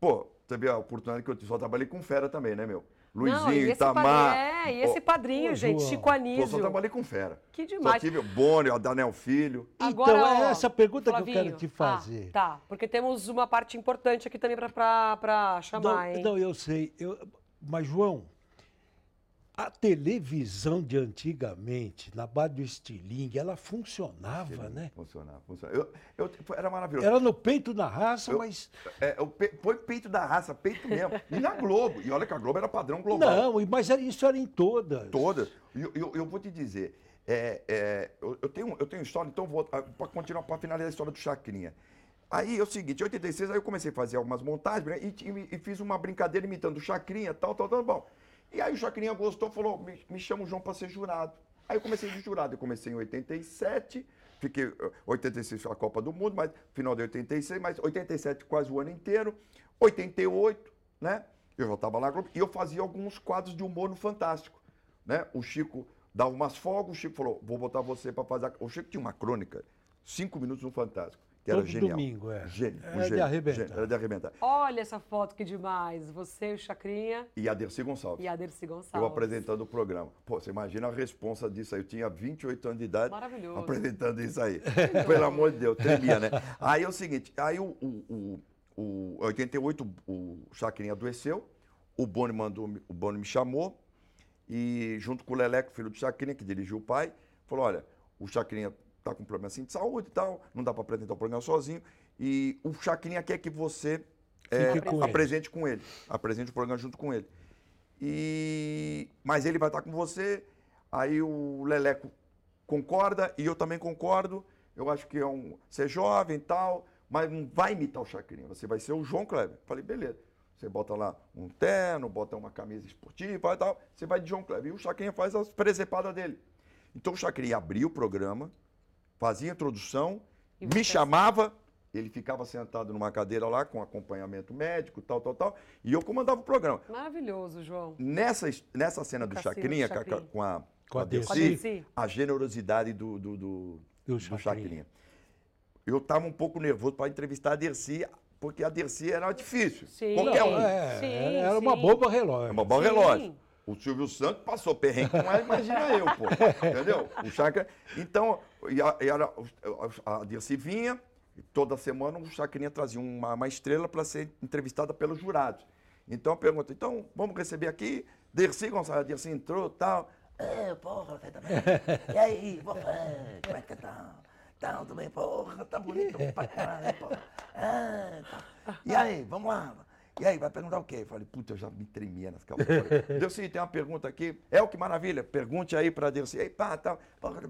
Pô, você vê a oportunidade que eu só trabalhei com fera também, né, meu? Não, Luizinho, e Itamar. é, e esse padrinho, Ô, gente, João. Chico Pô, só Anísio. trabalhei com fera. Que Só demais. tive o Boni, o Daniel Filho. Agora, então, é essa pergunta que eu Flavinho, quero te ah, fazer. tá, porque temos uma parte importante aqui também para chamar, não, hein? não, eu sei. Eu, mas, João, a televisão de antigamente, na base do estilingue, ela funcionava, né? Funcionava, funcionava. Eu, eu, era maravilhoso. Era no peito da raça, Eu- mas. É, pe- foi peito da raça, peito mesmo. E na Globo. E olha que a Globo era padrão global. Não, mas era- isso era em todas. Todas. E eu, vou te dizer, é, é, eu, eu tenho, eu tenho história, então vou para continuar, para finalizar a história do Chacrinha. Aí é o seguinte, em 86, aí eu comecei a fazer algumas montagens né, e, e- e fiz uma brincadeira imitando o Chacrinha, tal, tal, tal, bom. E aí o Chacrinha gostou, falou, me, me chama o João para ser jurado. Aí eu comecei de jurado, eu comecei em 87, fiquei, eh, 86 foi a Copa do Mundo, mas final de 86, mas 87 quase o ano inteiro, 88, né? Eu já estava lá e eu fazia alguns quadros de humor no Fantástico, né? O Chico dava umas folgas, o Chico falou, vou botar você para fazer... a-" O Chico tinha uma crônica, cinco minutos no Fantástico, que era Todo genial. domingo, é. Gênio, um Era de arrebentar. gênio, era de arrebentar. Olha essa foto que demais. Você, o Chacrinha E a Dercy Gonçalves. e a Dercy Gonçalves. Eu apresentando o programa. Pô, você imagina a responsa disso aí. Eu tinha 28 anos de idade. Maravilhoso. Apresentando isso aí. Pelo amor de Deus, tremia, né? Aí é o seguinte, aí o, o, o, o 88, o Chacrinha adoeceu, o Boni mandou, o Boni me chamou, e junto com o Leleco, filho do Chacrinha, que dirigiu o pai, falou, olha, o Chacrinha tá com problema assim de saúde e tal, não dá para apresentar o programa sozinho, e o Chacrinha quer que você é, com ele. apresente com ele, apresente o programa junto com ele. E mas ele vai estar com você. Aí o Leleco concorda e eu também concordo. Eu acho que é um ser jovem e tal, mas não vai imitar o Chacrinha. Você vai ser o João Kleber. Falei, beleza. Você bota lá um terno, bota uma camisa esportiva e tal. Você vai de João Kleber. E o Chacrinha faz as presepadas dele. Então o Chacrinha abria o programa, fazia a introdução, E me chamava, ele ficava sentado numa cadeira lá com acompanhamento médico, tal, tal, tal, e eu comandava o programa. Maravilhoso, João. Nessa, nessa cena do Cassino, Chacrinha, do com a- Chacrinha. com a, Com a Com a a generosidade do, do, do, Do do Chacrinha. Chacrinha. Eu estava um pouco nervoso para entrevistar a Dercy, porque a Dercy era difícil. Sim. Qualquer um. É, Sim, era uma sim. bomba relógio. É uma Sim. relógio. O Silvio Santos passou perrengue com ela, imagina eu, pô. Entendeu? O Chacra. Então, e a, e era, a Dirce vinha, e toda semana o Chacrinha trazia uma, uma estrela para ser entrevistada pelos jurados. Então eu pergunto, então vamos receber aqui, Dercy Gonçalves, a Dercy entrou tal. É, porra, você também. E aí, você, como é que tá? Tá, bem, porra, tá bonito pra porra. É, tá. E aí, vamos lá. E aí, vai perguntar o quê? Eu falei, puta, eu já me tremia nas calças. Dercy, tem uma pergunta aqui. É o que maravilha, pergunte aí pra Dercy. Aí, pá, tal. Porra,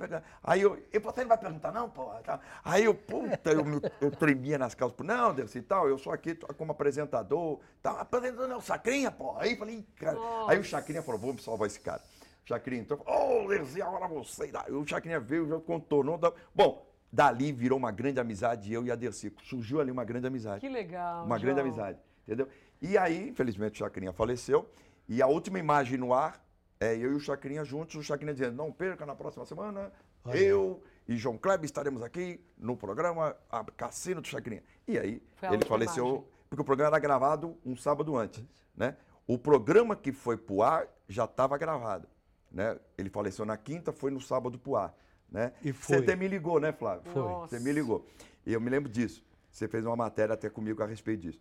aí eu, e você não vai perguntar não, porra? Tal. Aí eu, puta, eu, me- eu tremia nas calças. Não, Dercy, tal, eu sou aqui como apresentador. Tal, apresentador não, Chacrinha, porra. Aí eu falei, "Ih, cara. Aí o Chacrinha falou, vamos salvar esse cara. Chacrinha entrou, ô, Dercy, agora você. O Chacrinha veio, já contornou. tal. Bom, dali virou uma grande amizade, eu e a Dercy. Surgiu ali uma grande amizade. Que legal. Uma grande João. amizade, entendeu? E aí, infelizmente, o Chacrinha faleceu. E a última imagem no ar é eu e o Chacrinha juntos, o Chacrinha dizendo, não perca na próxima semana, eu e João Kleber estaremos aqui no programa a Cassino do Chacrinha. E aí, ele faleceu, imagem. porque o programa era gravado um sábado antes, né? O programa que foi pro ar já estava gravado, né? Ele faleceu na quinta, foi no sábado pro ar, né? E Você foi. até me ligou, né, Flávio? Foi. Você me ligou. E eu me lembro disso. Você fez uma matéria até comigo a respeito disso.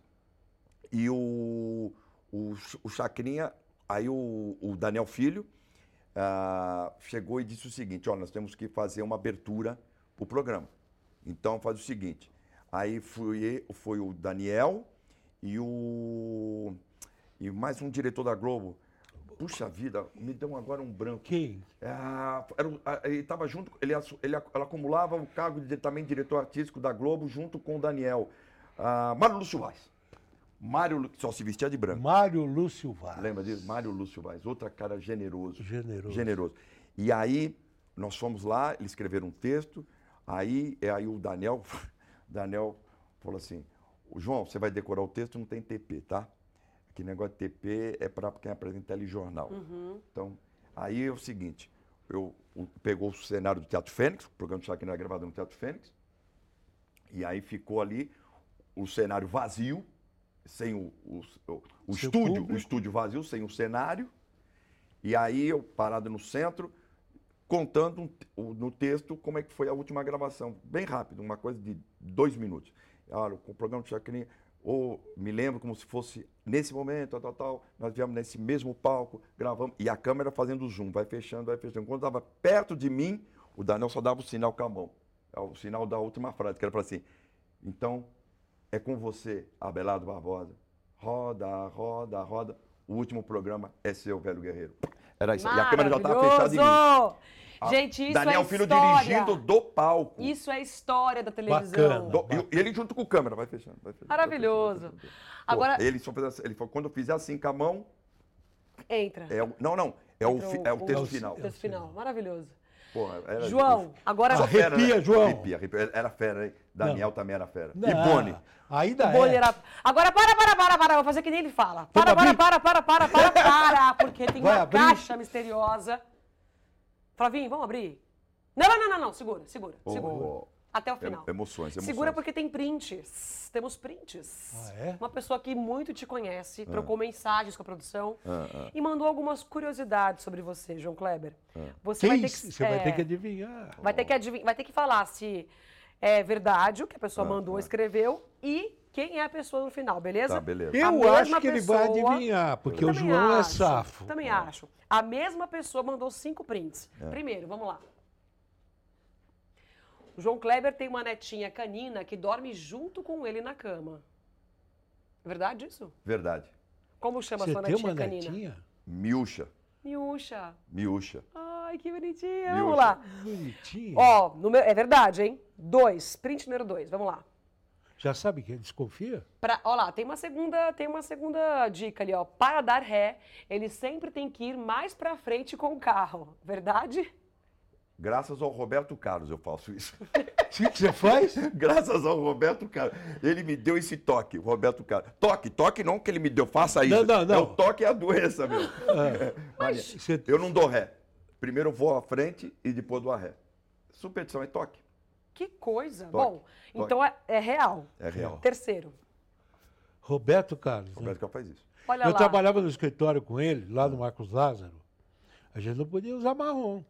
E o, o, o Chacrinha, aí o, o Daniel Filho ah, chegou e disse o seguinte: olha, nós temos que fazer uma abertura para o programa. Então faz o seguinte. Aí fui, foi o Daniel e o. E mais um diretor da Globo. Puxa vida, me deu agora um branco. Quem? Ah, era ele estava junto, ele, ele ela acumulava o cargo de também diretor artístico da Globo junto com o Daniel. Ah, Mário Lúcio Vaz. Mário Lu- só se vestia de branco. Mário Lúcio Vaz. Lembra disso? Mário Lúcio Vaz, outra cara generoso. Generoso. Generoso. E aí nós fomos lá, eles escreveram um texto, aí, é aí o Daniel, Daniel falou assim, "Ô, João, você vai decorar o texto, não tem TP, tá? Que negócio de TP é para quem apresenta telejornal. Então, aí é o seguinte, eu o- pegou o cenário do Teatro Fênix, o programa do Chacrinha era gravado no Teatro Fênix, e aí ficou ali o cenário vazio, sem o, o, o- estúdio, público. o estúdio vazio, sem o cenário. E aí eu parado no centro, contando um no texto como é que foi a última gravação. Bem rápido, uma coisa de dois minutos. Olha, o programa do Chacrinha, ou me lembro como se fosse nesse momento, tal, tal, tal, nós viemos nesse mesmo palco, gravamos, e a câmera fazendo zoom, vai fechando, vai fechando. Quando estava perto de mim, o Daniel só dava o sinal com a mão. É o sinal da última frase, que era para assim, então, é com você, Abelardo Barbosa. Roda, roda, roda. O último programa é seu, velho guerreiro. Era isso. E a câmera já estava fechada em mim. Gente, isso Daniel é Filho história. dirigindo do palco. Isso é história da televisão. Bacana. Do- e ele junto com o câmera, vai fechando. Vai fechando Maravilhoso. vai fechando, vai fechando. Pô, Agora- ele só fez assim, ele falou, quando eu fizer assim com a mão, Entra. é não, não, é o, fi- é o texto o- final. O texto final. Maravilhoso. Pô, era- João, agora... Só fera, Arrepia, né? João. Arrepia, arrepia. Era fera, hein? Daniel também era fera. Não, E Boni. Ainda Boni é. era... Agora, para, para, para, para. Vou fazer que nem ele fala. Para, para, para, para, para, para, para. Porque tem Vai uma abrir? caixa misteriosa. Flavinho, vamos abrir? Não, não, não, não, não. Segura, segura, Oh, segura. Até o final. Emoções, emoções. Segura porque tem prints. Temos prints. Ah, é? Uma pessoa que muito te conhece, Ah. trocou mensagens com a produção e mandou algumas curiosidades sobre você, João Kleber. Você Quem? vai ter que, Você vai ter é, que adivinhar. vai ter que adivinhar, vai ter que falar se é verdade o que a pessoa Ah, mandou, ah. escreveu e quem é a pessoa no final, beleza? Tá, beleza. Eu acho que ele vai pessoa- adivinhar, porque o Também João é acho, safo. Também acho. A mesma pessoa mandou cinco prints. É. Primeiro, vamos lá. O João Kleber tem uma netinha canina que dorme junto com ele na cama. É verdade isso? Verdade. Como chama Você sua tem netinha uma canina? netinha? Miúcha. Miúcha. Miúcha. Ai, que bonitinha. Miúcha. Vamos lá. Bonitinha. Ó, número- é verdade, hein? Dois. Print número dois. Vamos lá. Já sabe quem desconfia? Pra, ó lá, tem uma segunda, tem uma segunda dica ali, ó. Para dar ré, ele sempre tem que ir mais pra frente com o carro. Verdade? Graças ao Roberto Carlos eu faço isso. O que você faz? Graças ao Roberto Carlos. Ele me deu esse toque, Roberto Carlos. Toque, toque não que ele me deu, faça isso. Não, não, não. É o toque é a doença, meu. Mas você- Eu não dou ré. Primeiro eu vou à frente e depois dou a ré. Superstição é toque. Que coisa. Toque, Bom, toque. então é, é real. É real. Terceiro. Roberto Carlos. né? Roberto Carlos faz isso. Olha Eu lá. trabalhava no escritório com ele, lá no Marcos Lázaro. A gente não podia usar marrom.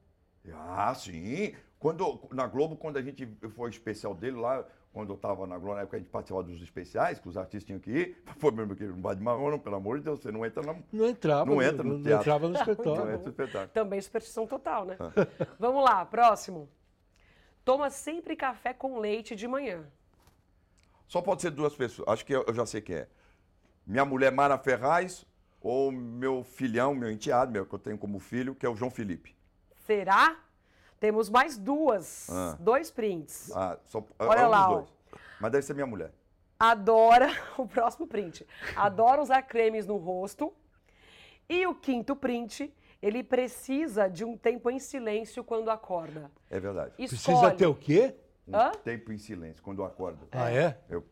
Ah, sim. Quando, na Globo, quando a gente foi especial dele lá, quando eu estava na Globo, na época a gente participava dos especiais, que os artistas tinham que ir. Foi mesmo que não vai de marrom, não, pelo amor de Deus, você não entra na. Não entrava. Não entra no não teatro. entrava no Não escritório. entra no espetáculo. Também superstição total, né? Ah. Vamos lá, próximo. Toma sempre café com leite de manhã. Só pode ser duas pessoas. Acho que eu, eu já sei quem é. Minha mulher Mara Ferraz ou meu filhão, meu enteado, meu, que eu tenho como filho, que é o João Felipe. Será? Temos mais duas. Ah. Dois prints. Ah, só, Olha lá, ó. dois. Mas deve ser minha mulher. Adora. O próximo print. Adora usar cremes no rosto. E o quinto print. Ele precisa de um tempo em silêncio quando acorda. É verdade. Precisa Escolhe. ter o quê? Um Hã? tempo em silêncio, quando eu acordo. Ah, é? Eu,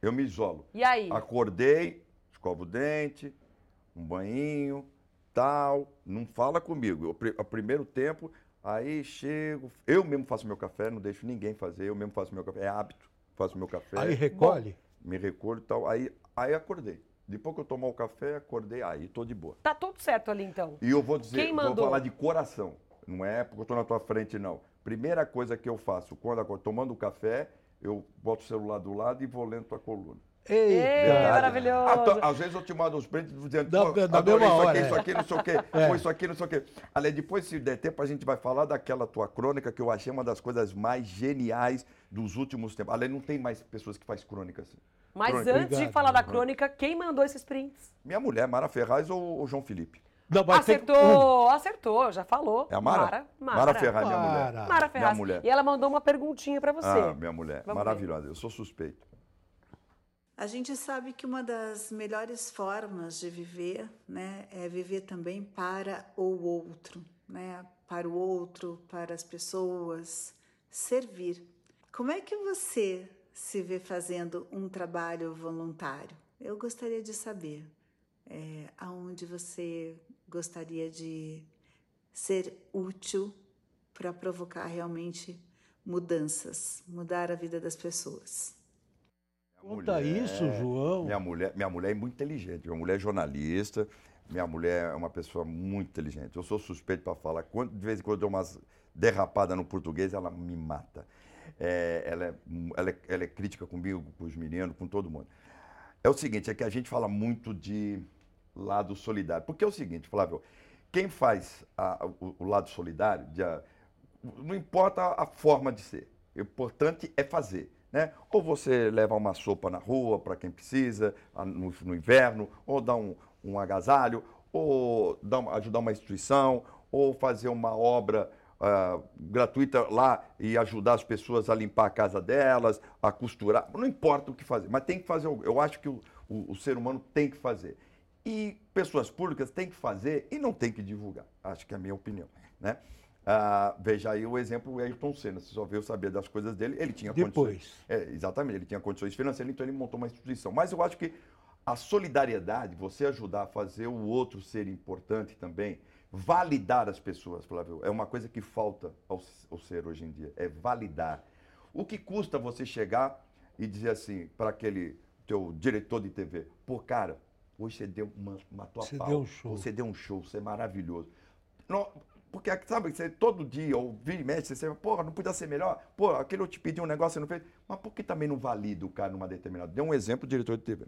eu me isolo. E aí? Acordei, escovo o dente, um banho, tal. Não fala comigo. O, pri- o primeiro tempo, aí chego, eu mesmo faço meu café, não deixo ninguém fazer, eu mesmo faço meu café. É hábito, faço meu café, Aí recolhe. me recolho e tal. Aí, aí acordei. Depois que eu tomar o café, acordei, aí tô de boa. Tá tudo certo ali então. E eu vou dizer, Quem vou falar de coração. Não é porque eu estou na tua frente, não. Primeira coisa que eu faço, quando eu tomando o café, eu boto o celular do lado e vou lendo tua coluna. Ei, Eita. maravilhoso. Às vezes eu te mando uns prints dizendo, Da- pô, da adorei mesma isso hora, aqui, é. isso aqui, não sei o quê, É. foi isso aqui, não sei o quê. Aliás, depois, se der tempo, a gente vai falar daquela tua crônica que eu achei uma das coisas mais geniais dos últimos tempos. Aliás, não tem mais pessoas que fazem crônica assim. Mas Crônica. antes de Obrigado. falar da crônica, quem mandou esses prints? Minha mulher, Mara Ferraz ou o João Felipe? Não, tem que- Acertou, acertou, já falou. É a Mara? Mara, Mara. Mara Ferraz, minha mulher. Mara. Mara Ferraz. Minha mulher. E ela mandou uma perguntinha pra você. Ah, minha mulher. Vamos Maravilhosa. Eu sou suspeito. A gente sabe que uma das melhores formas de viver, né, é viver também para o outro, né, para o outro, para as pessoas, servir. Como é que você se vê fazendo um trabalho voluntário? Eu gostaria de saber é, aonde você gostaria de ser útil para provocar realmente mudanças, mudar a vida das pessoas. Conta isso, João. Minha mulher, minha mulher é muito inteligente. Minha mulher é jornalista. Minha mulher é uma pessoa muito inteligente. Eu sou suspeito para falar. Quando, de vez em quando eu dou umas derrapadas no português, ela me mata. É, ela, é, ela, é, ela é crítica comigo, com os meninos, com todo mundo. É o seguinte, é que a gente fala muito de lado solidário. Porque é o seguinte, Flávio, quem faz a- o, o lado solidário, de a- não importa a forma de ser, o importante é fazer. Né? Ou você leva uma sopa na rua para quem precisa, no, no inverno, ou dá um, um agasalho, ou dá ajudar uma instituição, ou fazer uma obra ah, gratuita lá e ajudar as pessoas a limpar a casa delas, a costurar. Não importa o que fazer, mas tem que fazer. Eu acho que o, o- o ser humano tem que fazer. E pessoas públicas têm que fazer e não tem que divulgar. Acho que é a minha opinião. Né? Ah, veja aí o exemplo do Ayrton Senna. Você só veio saber das coisas dele. Ele tinha Depois. condições. É, exatamente, ele tinha condições financeiras, então ele montou uma instituição. Mas eu acho que a solidariedade, você ajudar a fazer o outro ser importante também, validar as pessoas, Flávio, é uma coisa que falta ao, ao ser hoje em dia, é validar. O que custa você chegar e dizer assim para aquele teu diretor de TV, pô, cara, hoje você deu uma, matou a Você pau, deu um show. você deu um show, você é maravilhoso. Não, porque, sabe, você todo dia, ou vira e mexe, você fala, porra, não podia ser melhor? Pô, aquele eu te pedi um negócio, você não fez. Mas por que também não valida o cara numa determinada? Dê um exemplo, diretor de TV.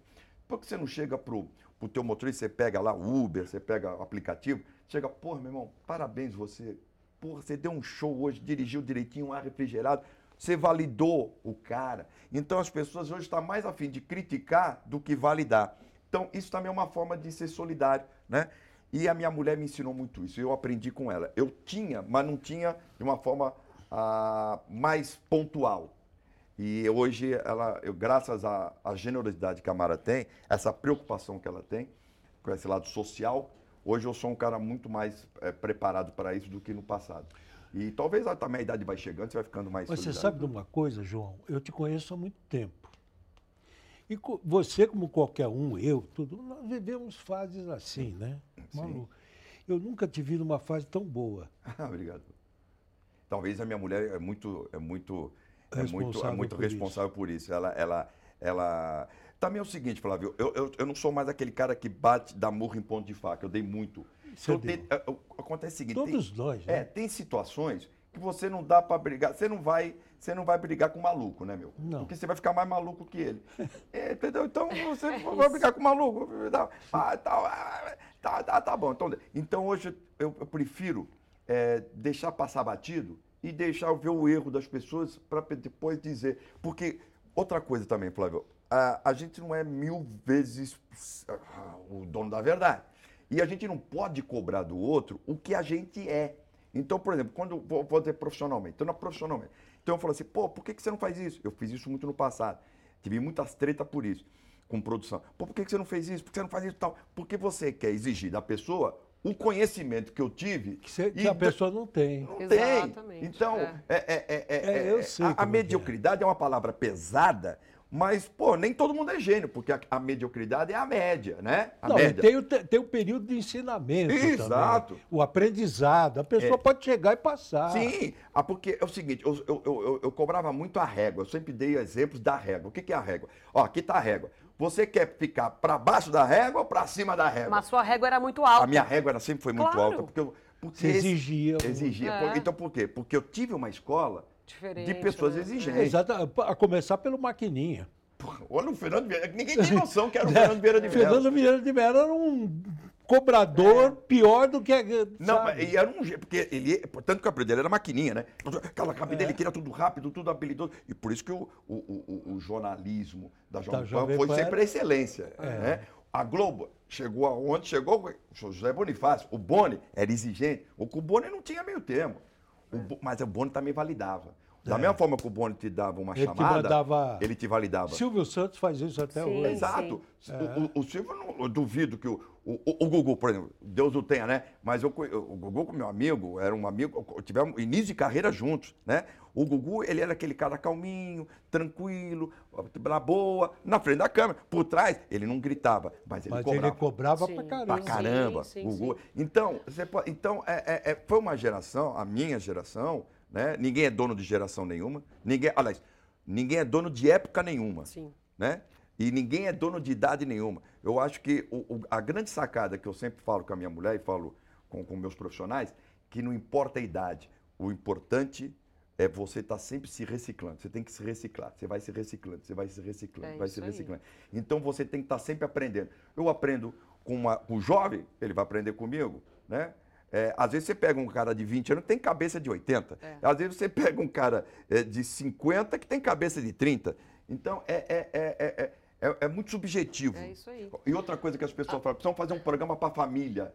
Por que você não chega pro, pro teu motorista, você pega lá Uber, você pega o aplicativo, chega, porra, meu irmão, parabéns você. Porra, você deu um show hoje, dirigiu direitinho, um ar refrigerado. Você validou o cara. Então as pessoas hoje estão mais afim de criticar do que validar. Então, isso também é uma forma de ser solidário, né? E a minha mulher me ensinou muito isso, eu aprendi com ela. Eu tinha, mas não tinha de uma forma ah, mais pontual. E hoje, ela, eu, graças à, à generosidade que a Mara tem, essa preocupação que ela tem, com esse lado social, hoje eu sou um cara muito mais eh, preparado para isso do que no passado. E talvez a, também a idade vai chegando, você vai ficando mais Mas você solidário. sabe de uma coisa, João? Eu te conheço há muito tempo. E você, como qualquer um, eu, tudo, nós vivemos fases assim, né? Maluco. Eu nunca te vi numa fase tão boa. Ah, Obrigado. Talvez a minha mulher é muito, é muito, é muito, é Responsável muito por responsável por isso. Ela, ela, ela. Também é o seguinte, Flávio, eu, eu, eu não sou mais aquele cara que bate, dá murro em ponto de faca. Eu dei muito. Você Eu deu. dei- é, é, acontece o seguinte. tem- Todos nós, É, né? tem situações que você não dá pra brigar. Você não vai, você não vai brigar com o maluco, né, meu? Não. Porque você vai ficar mais maluco que ele. É, entendeu? Então você vai brigar com o maluco. Ah, tá, tá, tá, tá bom. Então, então hoje eu, eu prefiro é, deixar passar batido e deixar eu ver o erro das pessoas para depois dizer. Porque outra coisa também, Flávio, a, a gente não é mil vezes ah, o dono da verdade. E a gente não pode cobrar do outro o que a gente é. Então, por exemplo, quando vou, vou dizer profissionalmente, então, na profissionalmente. Então eu falo assim, pô, por que, que você não faz isso? Eu fiz isso muito no passado. Tive muitas tretas por isso, com produção. Pô, por que, que você não fez isso? Por que você não faz isso e tal? Porque você quer exigir da pessoa o conhecimento que eu tive. Que, você- que a pessoa não tem. não Exatamente, tem. Então, é. é. é- é- é- É, eu é- sei a, a é é. mediocridade é uma palavra pesada, mas, pô, nem todo mundo é gênio, porque a, a mediocridade é a média, né? A não, média. tem o, te- tem o período de ensinamento Exato. também. O aprendizado. A pessoa É. pode chegar e passar. Sim, ah, porque é o seguinte, eu, eu, eu, eu- eu cobrava muito a régua, eu sempre dei exemplos da régua. O que, que é a régua? Ó, aqui tá a régua. Você quer ficar para baixo da régua ou para cima da régua? Mas sua régua era muito alta. A minha régua era, sempre foi muito Claro. alta, porque eu... Porque Você exigia. Exigia. É. Por- Então por quê? Porque eu tive uma escola Diferente, de pessoas né? exigentes. Exato, a começar pelo maquininha. Olha o Fernando Vieira. Ninguém tem noção que era o Fernando Vieira de Mello. Fernando Vieira de Mello era um cobrador pior do que. Não, sabe? mas e era um jeito, porque ele, portanto que a dele era maquininha, né? Aquela cabine É. dele que era tudo rápido, tudo habilidoso. E por isso que o, o, o- o jornalismo da Jovem Pan Jovem foi Pan sempre era- a excelência. É. Né? A Globo chegou aonde chegou o José Bonifácio. O Boni era exigente. O que o Boni não tinha meio termo. O mas o Boni também validava. Da mesma forma que o Boni te dava uma É. Ele te chamada, mandava- ele te validava. Silvio Santos faz isso até Sim. hoje. Exato. É. O, o- Silvio, não- eu duvido que o, o, o Gugu, por exemplo, Deus o tenha, né? Mas eu, o Gugu, com meu amigo, era um amigo, tivemos início de carreira juntos, né? O Gugu, ele era aquele cara calminho, tranquilo, na boa, na frente da câmera. Por trás, ele não gritava, mas ele Mas cobrava. ele cobrava Sim. pra Pra caramba. caramba, Sim, sim, Gugu. sim. Então, você pode- então é, é- é- foi uma geração, a minha geração, né? Ninguém é dono de geração nenhuma. Ninguém, aliás, ninguém é dono de época nenhuma Sim. né? E ninguém é dono de idade nenhuma. Eu acho que o- o- a grande sacada que eu sempre falo com a minha mulher e falo com, com meus profissionais, que não importa a idade, o importante é você estar sempre se reciclando. Você tem que se reciclar. Você vai se reciclando, você vai se reciclando, É vai se aí. reciclando. Então você tem que estar sempre aprendendo. Eu aprendo com, uma, com o jovem, ele vai aprender comigo, né? É, às vezes você pega um cara de 20 anos que tem cabeça de 80. É. Às vezes você pega um cara é, de 50 que tem cabeça de 30. Então é, é, é, é, é- é- muito subjetivo. É isso aí. E outra coisa que as pessoas falam, precisam fazer um programa para família.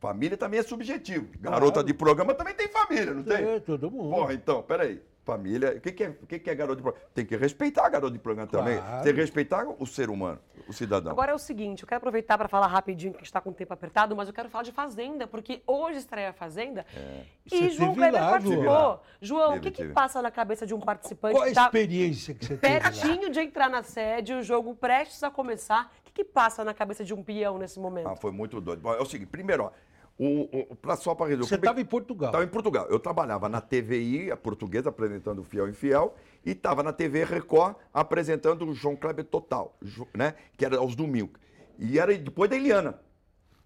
Família também é subjetivo. Garota Claro. de programa também tem família, não tem? É, todo mundo. Porra, então, peraí. Família, o que, que, é, o que, que é garoto de programa? Tem que respeitar a garota de programa também. Claro. Tem que respeitar o ser humano, o cidadão. Agora é o seguinte, eu quero aproveitar para falar rapidinho, que a gente está com o tempo apertado, mas eu quero falar de Fazenda, porque hoje estreia a Fazenda Você e João teve Kleber participou. João. João, o que, que passa na cabeça de um participante Qual a que está experiência que você teve lá? pertinho de entrar na sede, o jogo prestes a começar? O que, que passa na cabeça de um peão nesse momento? Ah, foi muito doido. Bom, é o seguinte, primeiro, ó, o, o, pra, só para resolver. Você estava em Portugal. Estava em Portugal. Eu trabalhava na TVI, a portuguesa, apresentando o Fiel Infiel, e estava na TV Record apresentando o João Kleber Total, né? Que era aos domingos. E era depois da Eliana,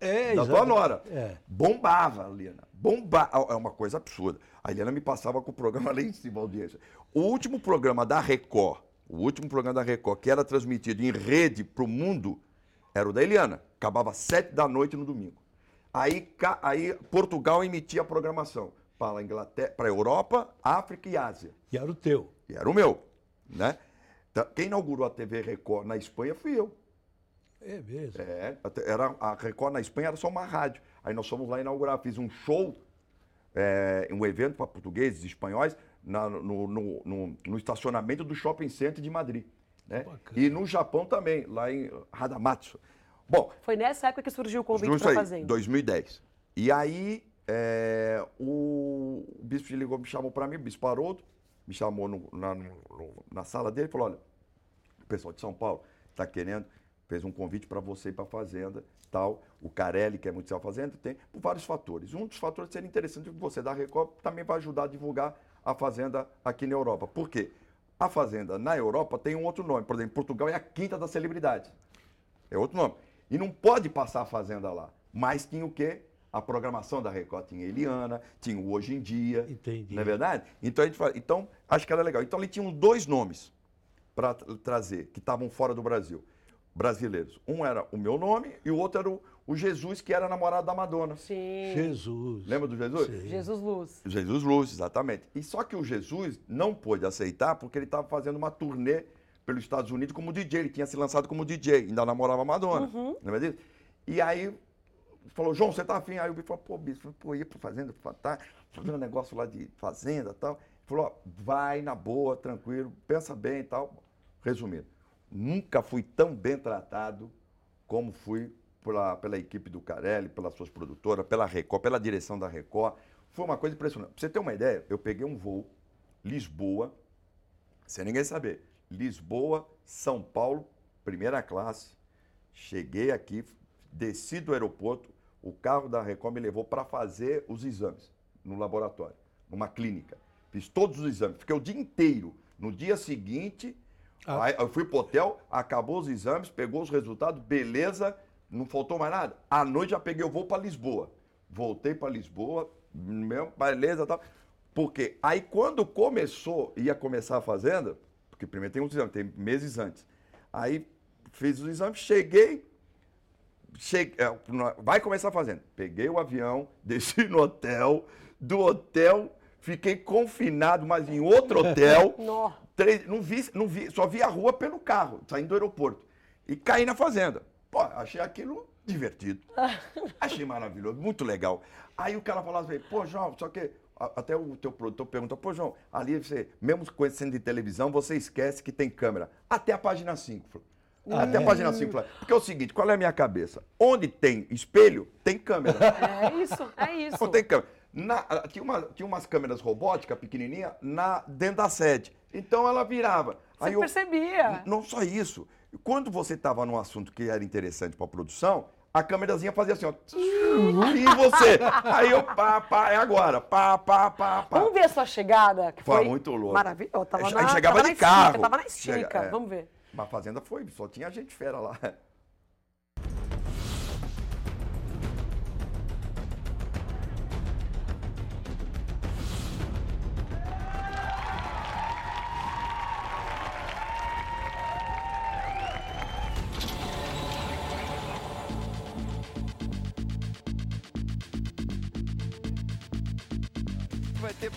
É, da tua nora. É. Bombava a Eliana. Bombava. É uma coisa absurda. A Eliana me passava com o programa lá em cima, audiência. O último programa da Record, o último programa da Record, que era transmitido em rede para o mundo, era o da Eliana. Acabava sete da noite no domingo. Aí, aí Portugal emitia a programação para a Inglaterra, para Europa, África e Ásia. E era o teu. E era o meu, né? Então, Quem inaugurou a TV Record na Espanha fui eu. É mesmo. É, era, a Record na Espanha era só uma rádio. Aí nós fomos lá inaugurar, fiz um show, é, um evento para portugueses e espanhóis na- no, no- no- no estacionamento do Shopping Center de Madrid. Né? Bacana. E no Japão também, lá em Hadamatsu. Bom, Foi nessa época que surgiu o convite para Fazenda. 2010. E aí é, o, bispo ligou, me chamou para mim, o bispo Haroldo, me chamou no- na, no- na sala dele e falou: olha, o pessoal de São Paulo está querendo, fez um convite para você ir para a Fazenda, tal. O Carelli, que é muito a Fazenda, tem por vários fatores. Um dos fatores seria interessante que você da Record também vai ajudar a divulgar a Fazenda aqui na Europa. Por quê? A Fazenda na Europa tem um outro nome. Por exemplo, Portugal é a quinta das celebridades. É outro nome. E não pode passar a Fazenda lá. Mas tinha o quê? A programação da Record tinha Eliana, tinha o Hoje em Dia. Entendi. Não é verdade? Então, a gente fala, então acho que era legal. Então, ele tinha dois nomes para trazer, que estavam fora do Brasil, brasileiros. Um era o meu nome e o outro era o, o Jesus, que era namorado da Madonna. Sim. Jesus. Lembra do Jesus? Sim. Jesus Luz. Jesus Luz, exatamente. E só que o Jesus não pôde aceitar porque ele estava fazendo uma turnê pelos Estados Unidos como DJ. Ele tinha se lançado como DJ, ainda namorava a Madonna. Uhum. É disso? E aí falou, João, você tá afim? Aí o bicho falou, pô, bicho, pô, ia pra fazenda, tá fazendo um negócio lá de fazenda e tal. Ele falou, ó, vai na boa, tranquilo, pensa bem e tal. Resumindo, nunca fui tão bem tratado como fui pela, pela equipe do Carelli, pelas suas produtoras, pela Record, pela direção da Record. Foi uma coisa impressionante. Pra você ter uma ideia, eu peguei um voo, Lisboa, sem ninguém saber. Lisboa, São Paulo, primeira classe. Cheguei aqui, desci do aeroporto, o carro da Record me levou para fazer os exames no laboratório, numa clínica. Fiz todos os exames, fiquei o dia inteiro. No dia seguinte, Ah. eu fui pro hotel, acabou os exames, pegou os resultados, beleza, não faltou mais nada. À noite já peguei o voo para Lisboa. Voltei para Lisboa, mesmo, beleza, tal. Porque aí quando começou, ia começar a fazenda, porque primeiro tem os exames, tem meses antes. Aí fiz os exames, cheguei, cheguei é, vai começar a fazenda. Peguei o avião, desci no hotel, do hotel fiquei confinado, mas em outro hotel. Três, não vi, não vi, só vi a rua pelo carro, saindo do aeroporto. E caí na fazenda. Pô, achei aquilo divertido. Achei maravilhoso, muito legal. Aí o cara falava assim, pô, João, só que até o teu produtor pergunta, pô, João, ali você, mesmo conhecendo de televisão, você esquece que tem câmera. Até a página 5. falou. Até a página 5. falou. Porque é o seguinte, qual é a minha cabeça? Onde tem espelho, tem câmera. É isso, é isso. Não tem câmera. Na- ah, tinha, uma- tinha umas câmeras robóticas pequenininha na, dentro da sede. Então ela virava. Você percebia. Não só isso. Quando você estava num assunto que era interessante para a produção, a câmerazinha fazia assim, ó. E você? Aí eu, pá, pá, é agora. Pá, pá, pá, pá. Vamos ver a sua chegada, que Foi foi, muito louco. Maravilhoso. Tava na, chegava tava de na carro. Estica, tava na estica. Chega- é. Vamos ver. Mas a fazenda foi, só tinha gente fera lá.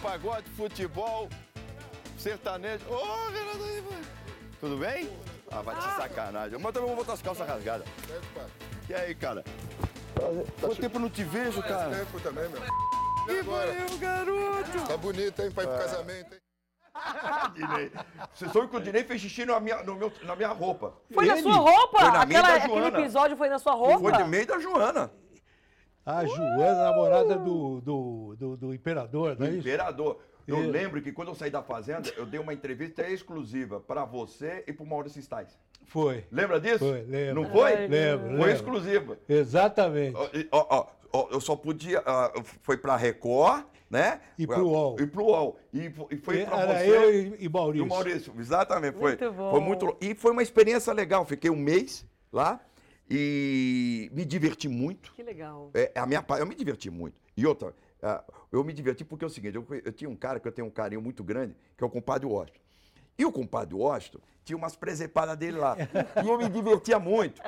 Pagode, futebol, sertanejo. Ô, Renato aí, mano. Tudo bem? Ah, vai te sacanagem. Mas também vou botar as calças rasgadas. E aí, cara? Quanto tempo eu não te vejo, cara? tempo também, meu. Que valeu, garoto! Tá bonito, hein, pra ir pro casamento, hein? Dinei. Você soube que o Dinei fez xixi na minha, no meu- na minha roupa. Foi na Ele? sua roupa? Foi na Aquela- da aquele Joana. episódio foi na sua roupa? Foi de meio da Joana. A Joana, namorada do, do, do, do imperador, não é do isso? imperador. Eu lembro que quando eu saí da fazenda, eu dei uma entrevista exclusiva para você e para o Maurício Stais. Foi. Lembra disso? Foi, lembro. Não foi? Ai, Lembro, Foi lembro. exclusiva. Exatamente. Ó, e- ó, ó, ó, eu só podia. ah, foi para Record, né? E pro UOL. E pro UOL. E, e foi para Era você. eu e, e E Maurício. o Maurício, exatamente. Foi, Muito bom. foi muito E foi uma experiência legal. Fiquei um mês lá e me diverti muito. Que legal. É, a minha, pa- eu me diverti muito. E outra, eu me diverti porque é o seguinte, eu, eu tinha um cara que eu tenho um carinho muito grande, que é o compadre Washington. E o compadre Washington tinha umas presepadas dele lá. e eu me divertia muito.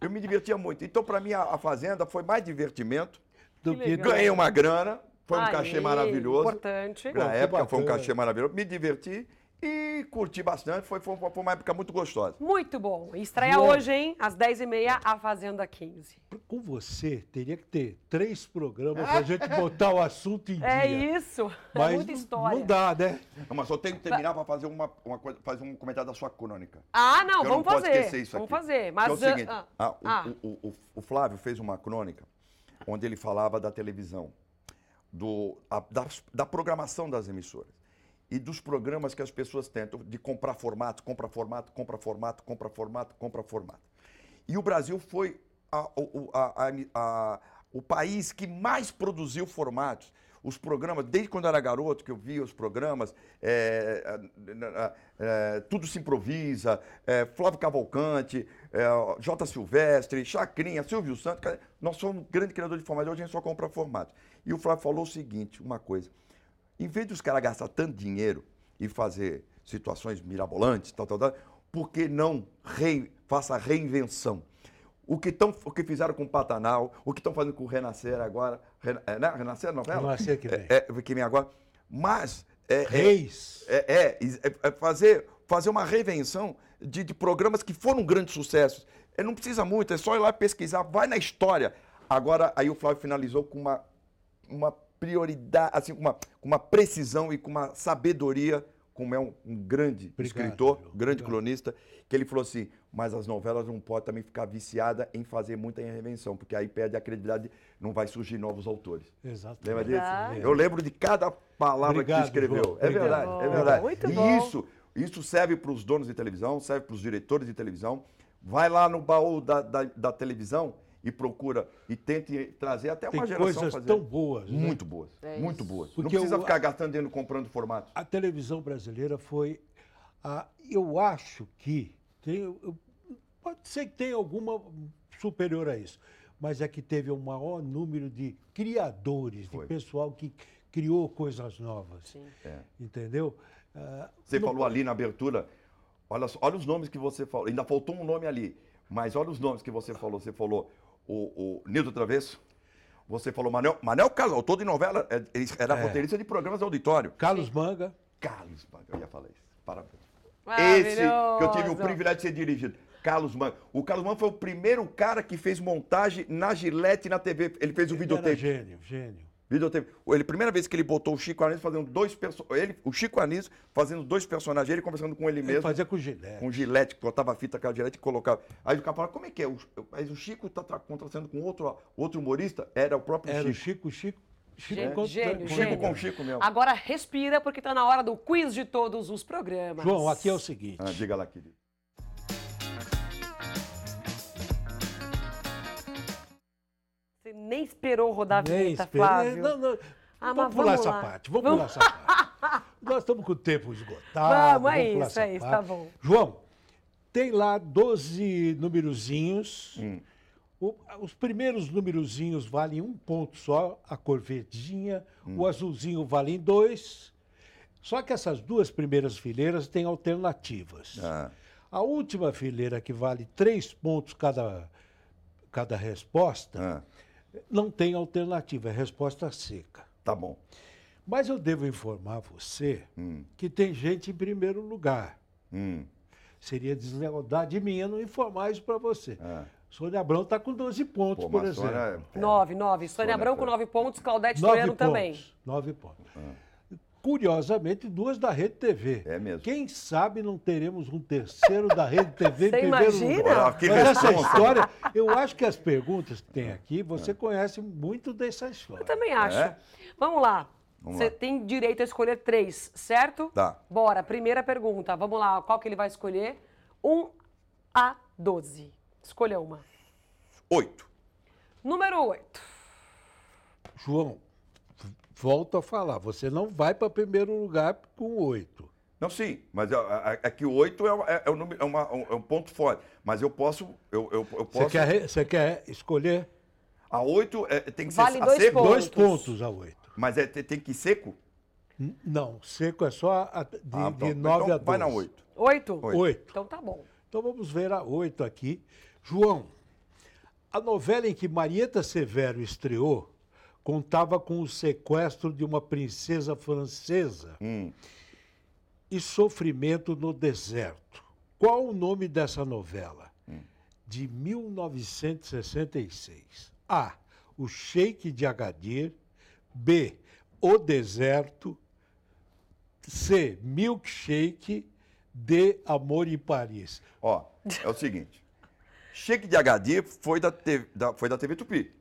Eu me divertia muito. Então, para mim, a, a Fazenda foi mais divertimento. Do Que que. Ganhei uma grana, foi um Aí, cachê maravilhoso. Importante. Pô, Na que época foi um cachê maravilhoso. Me diverti e curti bastante. Foi, foi, foi uma época muito gostosa. Muito bom. Estreia hoje, hein? Às 10h30, a Fazenda 15. Com você, teria que ter três programas pra gente botar o assunto em É dia. isso. É Mas muita não- história. Não dá, né? Não, mas só tenho que terminar para fazer, uma, uma coisa, fazer um comentário da sua crônica. Ah, não, não vamos posso fazer. esquecer isso vamos aqui. fazer. Que Mas é o seguinte, ah, ah, o, ah. o- o- o Flávio fez uma crônica onde ele falava da televisão. do, a- da, da programação das emissoras e dos programas que as pessoas tentam de comprar formato, compra formato, compra formato, compra formato, compra formato. E o Brasil foi a- a- a- o país que mais produziu formatos. Os programas, desde quando eu era garoto, que eu via os programas, é, é, é, Tudo se improvisa, é, Flávio Cavalcante, é, J. Silvestre, Chacrinha, Silvio Santos. Nós somos um grande criador de formatos, hoje a gente só compra formatos. E o Flávio falou o seguinte, uma coisa. Em vez dos caras gastar tanto dinheiro e fazer situações mirabolantes, tal, tal, tal, por que não rei- faça reinvenção? O que, tão, o que fizeram com o Pantanal, o que estão fazendo com o Renascer agora. Ren, é, né? Renascer, novela? Renascer que vem. É, é, que vem agora. Mas. É, é- Reis. é, é, é, é fazer, fazer uma reinvenção de, de programas que foram grandes sucessos. É, não precisa muito, é só ir lá pesquisar, vai na história. Agora, aí o Flávio finalizou com uma, uma prioridade, assim, com uma, com uma precisão e com uma sabedoria, como é um, um grande Obrigado, escritor, João. grande Obrigado. cronista, que ele falou assim, mas as novelas não podem também ficar viciadas em fazer muita reinvenção, porque aí perde a credibilidade, não vai surgir novos autores. Exato. Lembra disso? Eu lembro de cada palavra Obrigado, que escreveu. João. É verdade, é verdade. muito e bom. isso, isso serve para os donos de televisão, serve para os diretores de televisão. Vai lá no baú da, da, da televisão e procura e tente trazer até Tem uma geração coisas fazer. tão boas. né? Muito boas, É muito boas. Porque não precisa o- ficar gastando dinheiro comprando formatos. a televisão brasileira foi. A, eu acho que. Tem, eu- pode ser que tenha alguma superior a isso, mas é que teve o maior número de criadores, Foi. de pessoal que criou coisas novas. Sim. É. Entendeu? Ah, Você não falou ali na abertura, olha, olha os nomes que você falou. Ainda faltou um nome ali, mas olha os nomes que você falou. Você falou o, o Nildo Travesso, você falou Manel, Manel Carlos, autor de novela, é, ele era É. roteirista de programas de auditório. Carlos Manga. Carlos Manga, eu ia falar isso. Parabéns. Esse que eu tive o privilégio de ser dirigido. Carlos Manga. O Carlos Manga foi o primeiro cara que fez montagem na Gillette e na TV. Ele fez o era videotape. gênio, gênio. Videotape. Ele, primeira vez que ele botou o Chico Anísio fazendo dois personagens. Ele, o Chico Anísio fazendo dois personagens, ele conversando com ele Ele mesmo. fazia com gilete. Com gilete, que botava a fita com a gilete e colocava. Aí o cara falava, como é que é? O, mas o Chico está contratando com outro, outro humorista? Era o próprio Era o Chico. Chico, Chico. Chico Gênio, com- gênio, Chico gênio. com Chico mesmo. Agora respira, porque tá na hora do quiz de todos os programas. João, aqui é o seguinte. Ah, diga lá, querido. Nem esperou rodar a Nem vinheta, esperei. Flávio. Não, não. Ah, vamos pular vamos essa lá. parte. Vamos, Vamos- pular essa parte. Nós estamos com o tempo esgotado. Vamos, é pular isso, essa é isso, tá bom. João, tem lá 12 numerozinhos. Hum. O- os primeiros numerozinhos valem um ponto só, a cor verdinha. Hum. O azulzinho vale dois. Só que essas duas primeiras fileiras têm alternativas. Ah, A última fileira, que vale três pontos cada, cada resposta, ah, não tem alternativa, é resposta seca. tá bom. Mas eu devo informar você Hum, que tem gente em primeiro lugar. hum, Seria deslealdade minha não informar isso para você. ah. Sônia Abrão está com 12 pontos, Pô, por exemplo. Sônia é- Nove, nove. Sônia Sônia Abrão com foi. nove pontos, Claudete Troiano pontos. também. Nove pontos. Curiosamente, duas da Rede TV. É mesmo. Quem sabe não teremos um terceiro da Rede TV em Você primeiro imagina? lugar. Mas essa história, eu acho que as perguntas que tem aqui, você conhece muito dessa história. Eu também acho. É? Vamos lá. Vamos Você lá. tem direito a escolher três, certo? Tá. Bora, primeira pergunta. Vamos lá, qual que ele vai escolher? Um a 12. Escolha uma. Oito. Número 8. João, volto a falar, você não vai para primeiro lugar com oito. Não, sim, mas é, é- é que oito é, é, é número- é uma- um, é um ponto forte. Mas eu posso. Eu, eu, eu Você posso quer, re- você quer escolher A oito é, tem que Vale ser a dois seco, pontos. dois pontos a oito. mas é, tem, tem que ir seco? Não, seco é só a- de, Ah, de pronto. 9 então a 12. vai na. Oito? Oito. Oito. Então tá bom. Então vamos ver a oito aqui. João, a novela em que Marieta Severo estreou contava com o sequestro de uma princesa francesa Hum. e sofrimento no deserto. Qual o nome dessa novela? De 1966. A. O Sheik de Agadir. B. O Deserto. C. Milkshake. D. Amor em Paris. Ó, é o seguinte. Cheque de HD foi da, TV, da- foi da TV Tupi.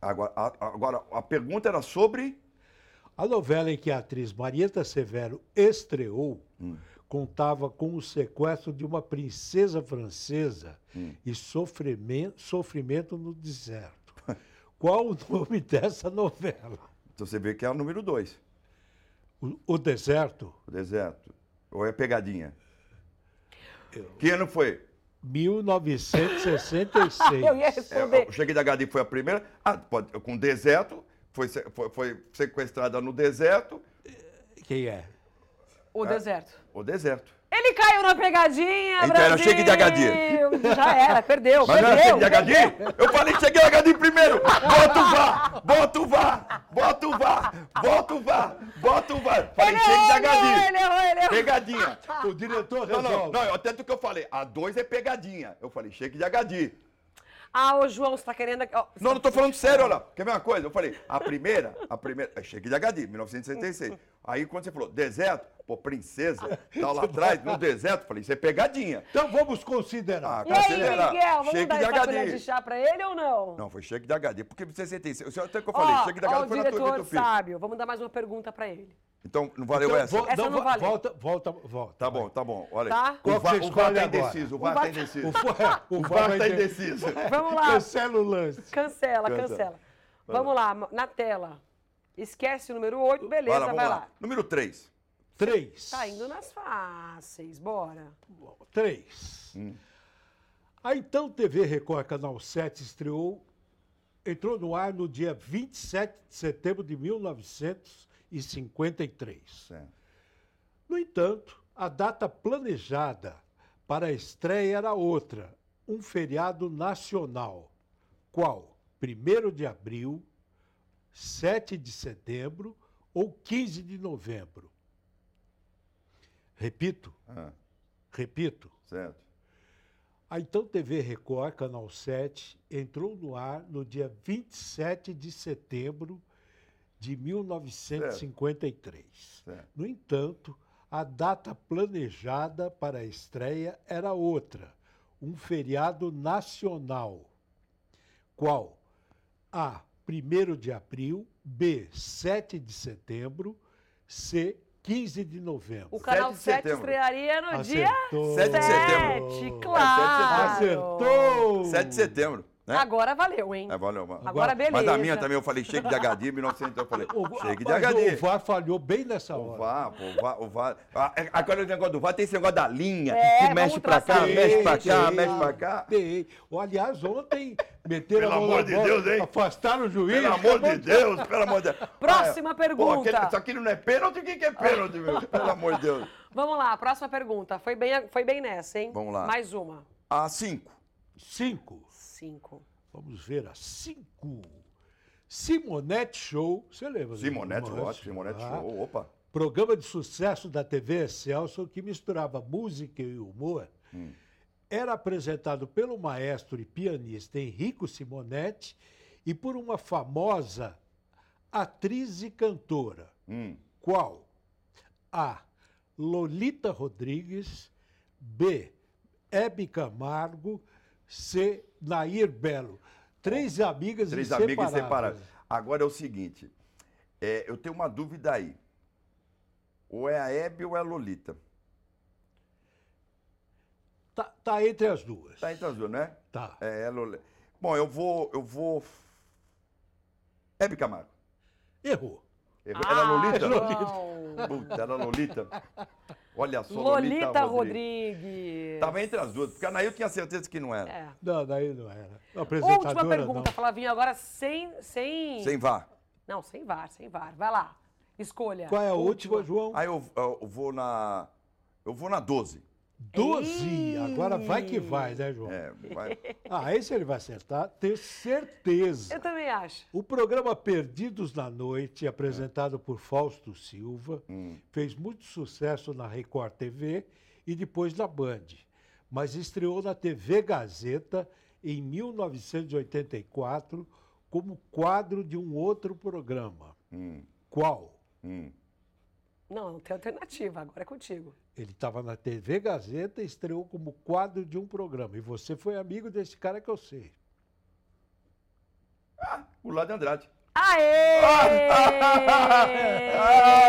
Agora, a, agora, a pergunta era sobre. A novela em que a atriz Marieta Severo estreou Hum. contava com o sequestro de uma princesa francesa Hum. e sofrimento, sofrimento no deserto. Qual o nome dessa novela? Então você vê que é o número dois, O, o Deserto, o deserto. Ou é pegadinha? Que ano foi? 1966. Eu ia É, responder. o Chegue da HD foi a primeira. Ah, pode, com deserto. Foi, foi, foi sequestrada no deserto. Quem é? O deserto. O deserto. Ele caiu na pegadinha, Então era Brasil! chegue de HD. Já era, perdeu, Mas não era perdeu. chegue de HD? Eu falei chegue de HD primeiro. Bota o VAR, bota o VAR, bota o VAR, bota o VAR, bota o VAR. Falei Ele de errou, HD. ele errou, ele errou. Pegadinha. O diretor Não, não, resolve. não, até do que eu falei. A 2 é pegadinha. Eu falei chegue de HD. Ah, ô João, você tá querendo... ó, Não, não tô falando sério, olha lá. Quer ver uma coisa? Eu falei, a primeira, a primeira, é Chegue de HD, 1966. Aí quando você falou deserto, pô, princesa, tá lá atrás, no deserto, eu falei, isso é pegadinha. Então vamos considerar. Ah, E aí, Considerar. Miguel, vamos dar de essa colher de chá pra ele ou não? Não, foi cheque de HD, porque 66. O senhor até que eu falei, Ó, cheque de ó, HD o foi na tua diretor do filho. sábio, vamos dar mais uma pergunta pra ele. Então, não valeu Então, essa? vo- Essa não va- valeu. Volta, volta, volta. Tá bom, tá bom. Olha Tá? aí. Qual O VAR, o VAR tá indeciso, o VAR tá indeciso. O VAR, tá indeciso. Vamos lá, Cancela o lance. cancela, Cancela. cancela. Vamos lá, na tela. Esquece o número 8, beleza, Vai lá, vai lá. lá. Número 3. Três. Tá indo nas fáceis, bora. Três. A então TV Record Canal 7 estreou, entrou no ar no dia 27 de setembro de 1953. Certo. No entanto, a data planejada para a estreia era outra, um feriado nacional. Qual? 1 de abril, 7 de setembro ou 15 de novembro? Repito, Ah, repito. certo. A então TV Record, Canal 7, entrou no ar no dia 27 de setembro de 1953. Certo. No entanto, a data planejada para a estreia era outra, um feriado nacional. Qual? A. 1 de abril, B. 7 de setembro, C. 15 de novembro. O canal 7 de 7 setembro. estrearia no dia Acertou. 7 de setembro. 7, É, claro. Acertou! 7 de setembro. Né? Agora valeu, hein? É, valeu, mano. Agora beleza. Mas a minha também eu falei cheque de HD, 1900, eu falei, O, cheque de HD. o VAR falhou bem nessa O hora. VAR, pô, o VAR, o VAR. Ah, é- Agora o negócio do VAR tem esse negócio da linha, É, que mexe pra cá, traçar mexe pra cá, mexe pra cá. Tem. Ou, Aliás, ontem meteram Pelo a mão amor na de bola, Deus, hein? afastaram o juiz. Pelo amor de Deus, pelo amor de Deus. Próxima Ah, pergunta. Pô, aquele, isso aqui não é pênalti, o que que é pênalti, meu? Pelo amor de Deus. Vamos lá, próxima pergunta. Foi bem, foi bem nessa, hein? Vamos lá. Mais uma. A 5. Cinco. 5. Vamos ver a cinco. Simonete Show. Você lembra? do Simonete, lógico, Simonete Ah, Show, opa. Programa de sucesso da TV Excelsior que misturava música e humor. Hum. Era apresentado pelo maestro e pianista Henrico Simonetti e por uma famosa atriz e cantora. Hum. Qual? A. Lolita Rodrigues. B. Hebe Camargo. C. Nair Belo. Três amigas Três amigas separadas. Agora é o seguinte, é, eu tenho uma dúvida aí. Ou é a Hebe ou é a Lolita? Tá, tá entre as duas. Tá entre as duas, né? Tá. É, é Lolita. Bom, eu vou, eu vou... Hebe Camargo. Errou. Errou. Ah, Era Lolita? João. Puta, era Lolita. Olha só, Lolita, Lolita, Rodrigues. Tava entre as duas, porque a Nail tinha certeza que não era. É. Não, daí não era. Última pergunta, não. Flavinho, agora sem, sem... Sem vá. Não, sem VAR, sem VAR. Vai lá, escolha. Qual é a última, João? Aí eu, eu vou na... Eu vou na 12. Doze. Agora vai que vai, né, João? É, vai. Ah, esse ele vai acertar, tenho certeza. Eu também acho. O programa Perdidos na Noite, apresentado por Fausto Silva, Hum. fez muito sucesso na Record TV e depois na Band, mas estreou na TV Gazeta em 1984 como quadro de um outro programa. Hum, Qual? hum. Não, não tem alternativa, agora é contigo. Ele estava na TV Gazeta e estreou como quadro de um programa. E você foi amigo desse cara que eu sei. Ah, Goulart de Andrade. Aê! Ah,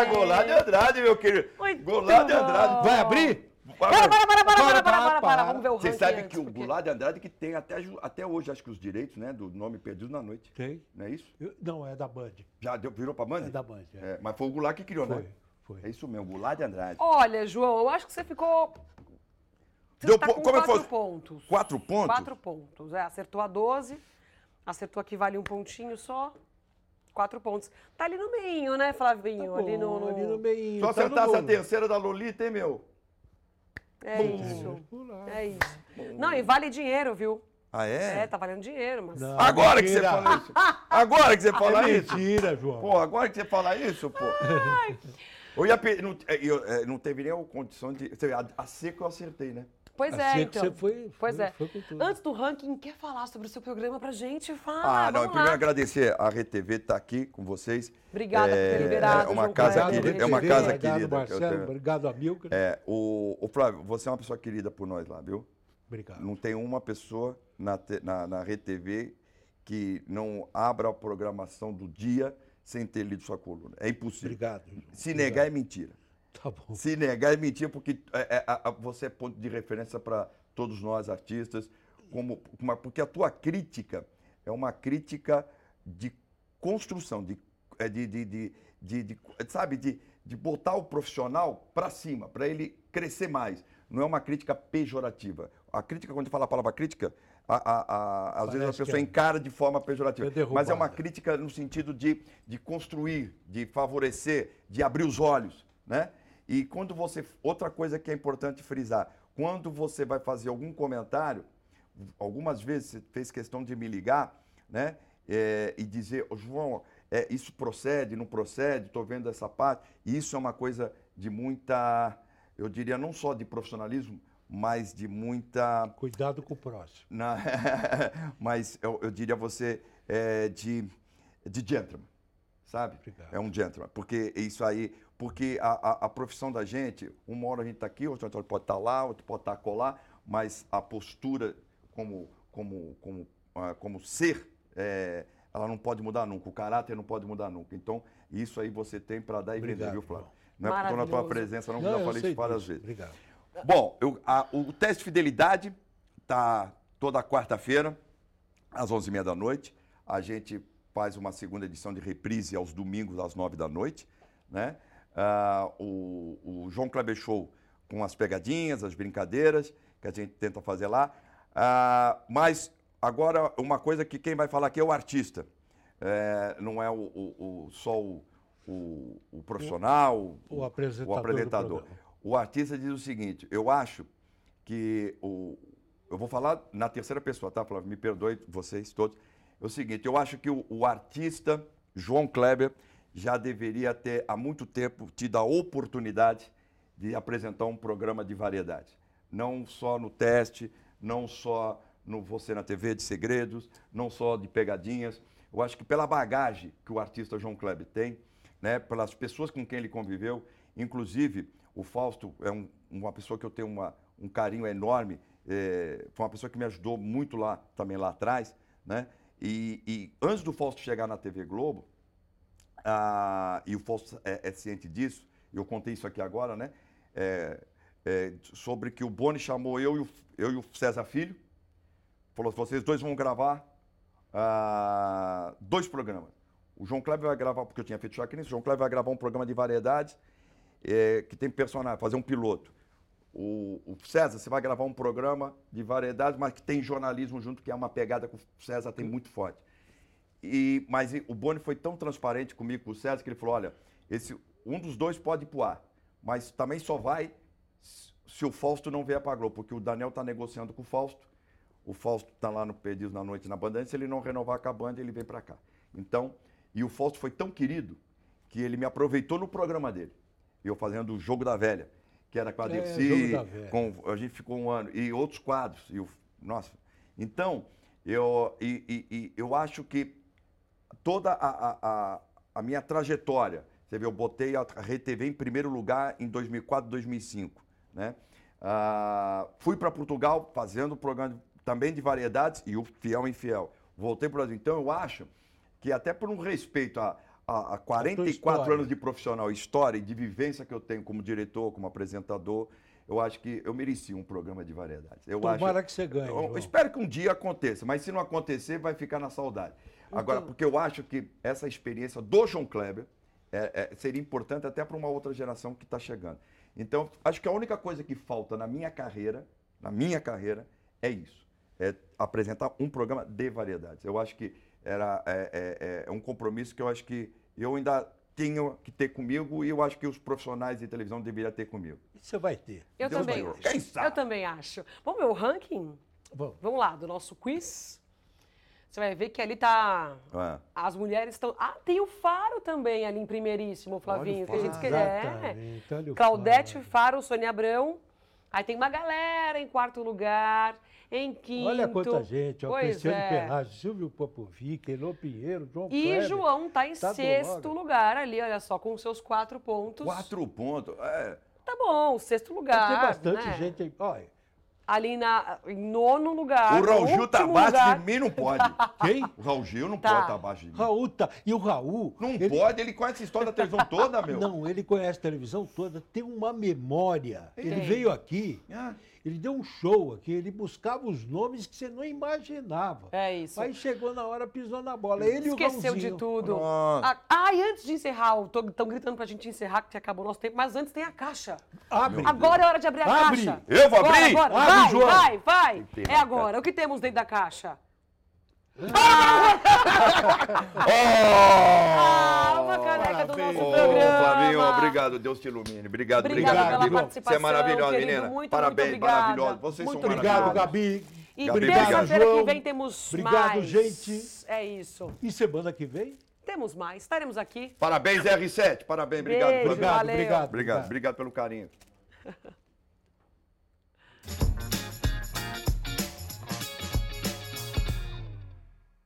ah, Goulart de Andrade, meu querido. Muito Goulart de Andrade. Vai abrir? Para, para, para, para, para, para, para, Vamos ver o Você sabe que o Goulart de Andrade que tem até, até hoje, acho que os direitos, né, do nome perdido na noite. Tem. Não é isso? não, é da Band. Já deu, virou pra Band? É da Band, é. É, mas foi o Goulart que criou, né? Foi. É isso mesmo, Goulart de Andrade. Olha, João, eu acho que você ficou... Você Deu tá po- com como é quatro foi? pontos. Quatro pontos? Quatro pontos. É, acertou a 12, acertou aqui vale um pontinho só. Quatro pontos. Tá ali no meio, né, Flavinho? Tá ali, no, bom, ali no meio. Só tá no acertasse a terceira da Lolita, hein, meu? É isso. Goulart. É isso. Não, e vale dinheiro, viu? Ah, é? É, tá valendo dinheiro, mas... Não, Agora que você mentira. fala isso. Agora que você fala É isso. mentira, João. Pô, agora que você fala isso, pô. Eu ia pe- não, é, eu, é, não teve nem a condição de. A, a seco eu acertei, né? Pois é, que então. você foi- pois foi- é. foi com tudo. Antes do ranking, quer falar sobre o seu programa pra gente? Fala, Ah, não. vamos Primeiro lá. agradecer a RTV estar aqui com vocês. Obrigada por ter liberado, É uma João casa querida. É uma casa obrigado, querida. que eu Marcelo, tenho. obrigado, Amilcar. É, o, o Flávio, você é uma pessoa querida por nós lá, viu? Obrigado. Não tem uma pessoa na, na, na Rede TV que não abra a programação do dia sem ter lido sua coluna. É impossível. Obrigado. João. Se negar é mentira. Tá bom. Se negar é mentira, porque é, é, você é ponto de referência para todos nós artistas, como, porque a tua crítica é uma crítica de construção, de, é, de, de, de, de- de- sabe, de, de botar o profissional para cima, para ele crescer mais. Não é uma crítica pejorativa. A crítica, quando fala a palavra crítica, a- a- às vezes a pessoa é- encara de forma pejorativa. é mas é uma derrubada. crítica no sentido de, de construir, de favorecer, de abrir os olhos, né? E quando você... Outra coisa que é importante frisar, quando você vai fazer algum comentário, algumas vezes você fez questão de me ligar, né? É, e dizer, "Ô, João, é, isso procede, não procede, estou vendo essa parte. E isso é uma coisa de muita, eu diria, não só de profissionalismo, mas de muita Cuidado com o próximo. na- mas eu, eu diria você é, de, de gentleman, sabe? Obrigado. É um gentleman, porque isso aí, porque a, a, a profissão da gente, uma hora a gente está aqui, outra hora pode estar lá, outra pode estar colar, mas a postura como, como, como, ah, como ser, é, ela não pode mudar nunca, o caráter não pode mudar nunca. Então, isso aí você tem para dar e vender, viu, Flávio? Não é porque estou na tua presença, não, que Não, eu eu falei isso várias vezes. Obrigado. Bom, eu- a- o teste de fidelidade tá toda quarta-feira, às 11h30 da noite. A gente faz uma segunda edição de reprise aos domingos, às 9 da noite. Né? Ah, o, o João Kleber Show com as pegadinhas, as brincadeiras, que a gente tenta fazer lá. Ah, mas agora, uma coisa que quem vai falar aqui é o artista. É, não é o, o- o- só o, profissional, O apresentador do apresentador. O artista diz o seguinte: eu acho que o. Eu vou falar na terceira pessoa, tá, Flávio? Me perdoe vocês todos. É o seguinte: eu acho que o, o artista João Kleber já deveria ter há muito tempo tido a oportunidade de apresentar um programa de variedade. Não só no teste, não só no Você na TV de segredos, não só de pegadinhas. Eu acho que pela bagagem que o artista João Kleber tem, né, pelas pessoas com quem ele conviveu, inclusive o Fausto é um- uma pessoa que eu tenho uma- um carinho enorme, é, foi uma pessoa que me ajudou muito lá também lá atrás, né? E, e antes do Fausto chegar na TV Globo, e o Fausto é, é ciente disso, eu contei isso aqui agora, né? É, é, sobre que o Boni chamou eu e o, eu e o César Filho, falou: vocês dois vão gravar ah, dois programas. O João Kleber vai gravar, porque eu tinha feito Chacrinha, o João Kleber vai gravar um programa de variedades é, que tem personagem, fazer um piloto. O, o César, você vai gravar um programa de variedades, mas que tem jornalismo junto, que é uma pegada que o César tem muito forte. E, mas o Boni foi tão transparente comigo, com o César, que ele falou: olha, esse, um dos dois pode ir pro ar, mas também só vai se o Fausto não vier para Globo, porque o Daniel está negociando com o Fausto. O Fausto está lá no Perdidos na Noite na Bandeirantes, se ele não renovar com a banda, ele vem para cá. Então, e o Fausto foi tão querido que ele me aproveitou no programa dele. Eu fazendo o Jogo da Velha, que era com a É, Dercy, Jogo da Velha. com, a gente ficou um ano, e outros quadros. E o, nossa, então, eu, e, e- e eu acho que toda a, a- a- minha trajetória, você vê, eu botei a RTV em primeiro lugar em 2004, 2005, né? Ah, fui para Portugal fazendo programa de- também de variedades e o Fiel e Infiel. Voltei para o Brasil. Então, eu acho que até por um respeito a, a, a 44 história. anos de profissional, história e de vivência que eu tenho como diretor, como apresentador, eu acho que eu merecia um programa de variedades. Eu Tomara acho, que você ganhe, Eu, João. espero que um dia aconteça, mas se não acontecer, vai ficar na saudade. Agora, Então- porque eu acho que essa experiência do João Kleber é- é- seria importante até para uma outra geração que está chegando. Então, acho que a única coisa que falta na minha carreira, na minha carreira, é isso. É apresentar um programa de variedades. Eu acho que era, é, é- é um compromisso que eu acho que eu ainda tenho que ter comigo e eu acho que os profissionais de televisão deveriam ter comigo. Isso você vai ter. Eu Deus também livre. Quem sabe? Eu também acho. Vamos ver o ranking? Vamos. Vamos lá, do nosso quiz. Você vai ver que ali tá. Ah. As mulheres estão. Ah, tem o Faro também ali em primeiríssimo, Flavinho. que a gente Faro. queria. É. Claudete, Faro. Faro, Sônia Abrão. Aí tem uma galera em quarto lugar, em quinto. Olha quanta gente, ó, Pois Cristiano é. Silvio Popovic, Elô Pinheiro, João E Kleber. João tá em Tá sexto lugar ali, olha só, com seus quatro pontos. Quatro pontos. É. Tá bom, sexto Tem lugar. bastante né? gente aí. Olha, Ali na, em nono lugar. o Raul Gil tá abaixo lugar. de mim, não pode. quem? O Raul Gil não Tá. pode estar abaixo de mim. Raul tá. E o Raul. Não ele- pode, ele conhece a história da televisão toda, meu. Não, ele conhece a televisão toda, tem uma memória. Ele Tem. veio aqui, Ah, ele deu um show aqui, ele buscava os nomes que você não imaginava. É isso. Aí chegou na hora, pisou na bola. Ele Esqueceu e o de tudo. Ah, ah, e antes de encerrar, estão gritando pra gente encerrar, que acabou o nosso tempo, mas antes tem a caixa. Abre. Agora é hora de abrir a Abre. caixa. Eu vou Agora, abrir? Agora, Abre, vai, João. vai, vai. Tem É agora. O que temos dentro da caixa? Ah, uma caneca do nosso Ô, programa. Flavinho, obrigado. Deus te ilumine. Obrigado, Obrigado obrigado. pela participação, Você é maravilhosa, querido. menina. Muito, Parabéns, obrigada. maravilhosa. Vocês Muito são Obrigado, maravilhosos. Gabi. E Gabi, terça-feira que João. vem temos Obrigado, mais. gente. É isso. E semana que vem? Temos mais. Estaremos aqui. Parabéns, R7. Parabéns, obrigado. Beijo, Flavinho. Obrigado, valeu. obrigado. Obrigado, obrigado pelo carinho.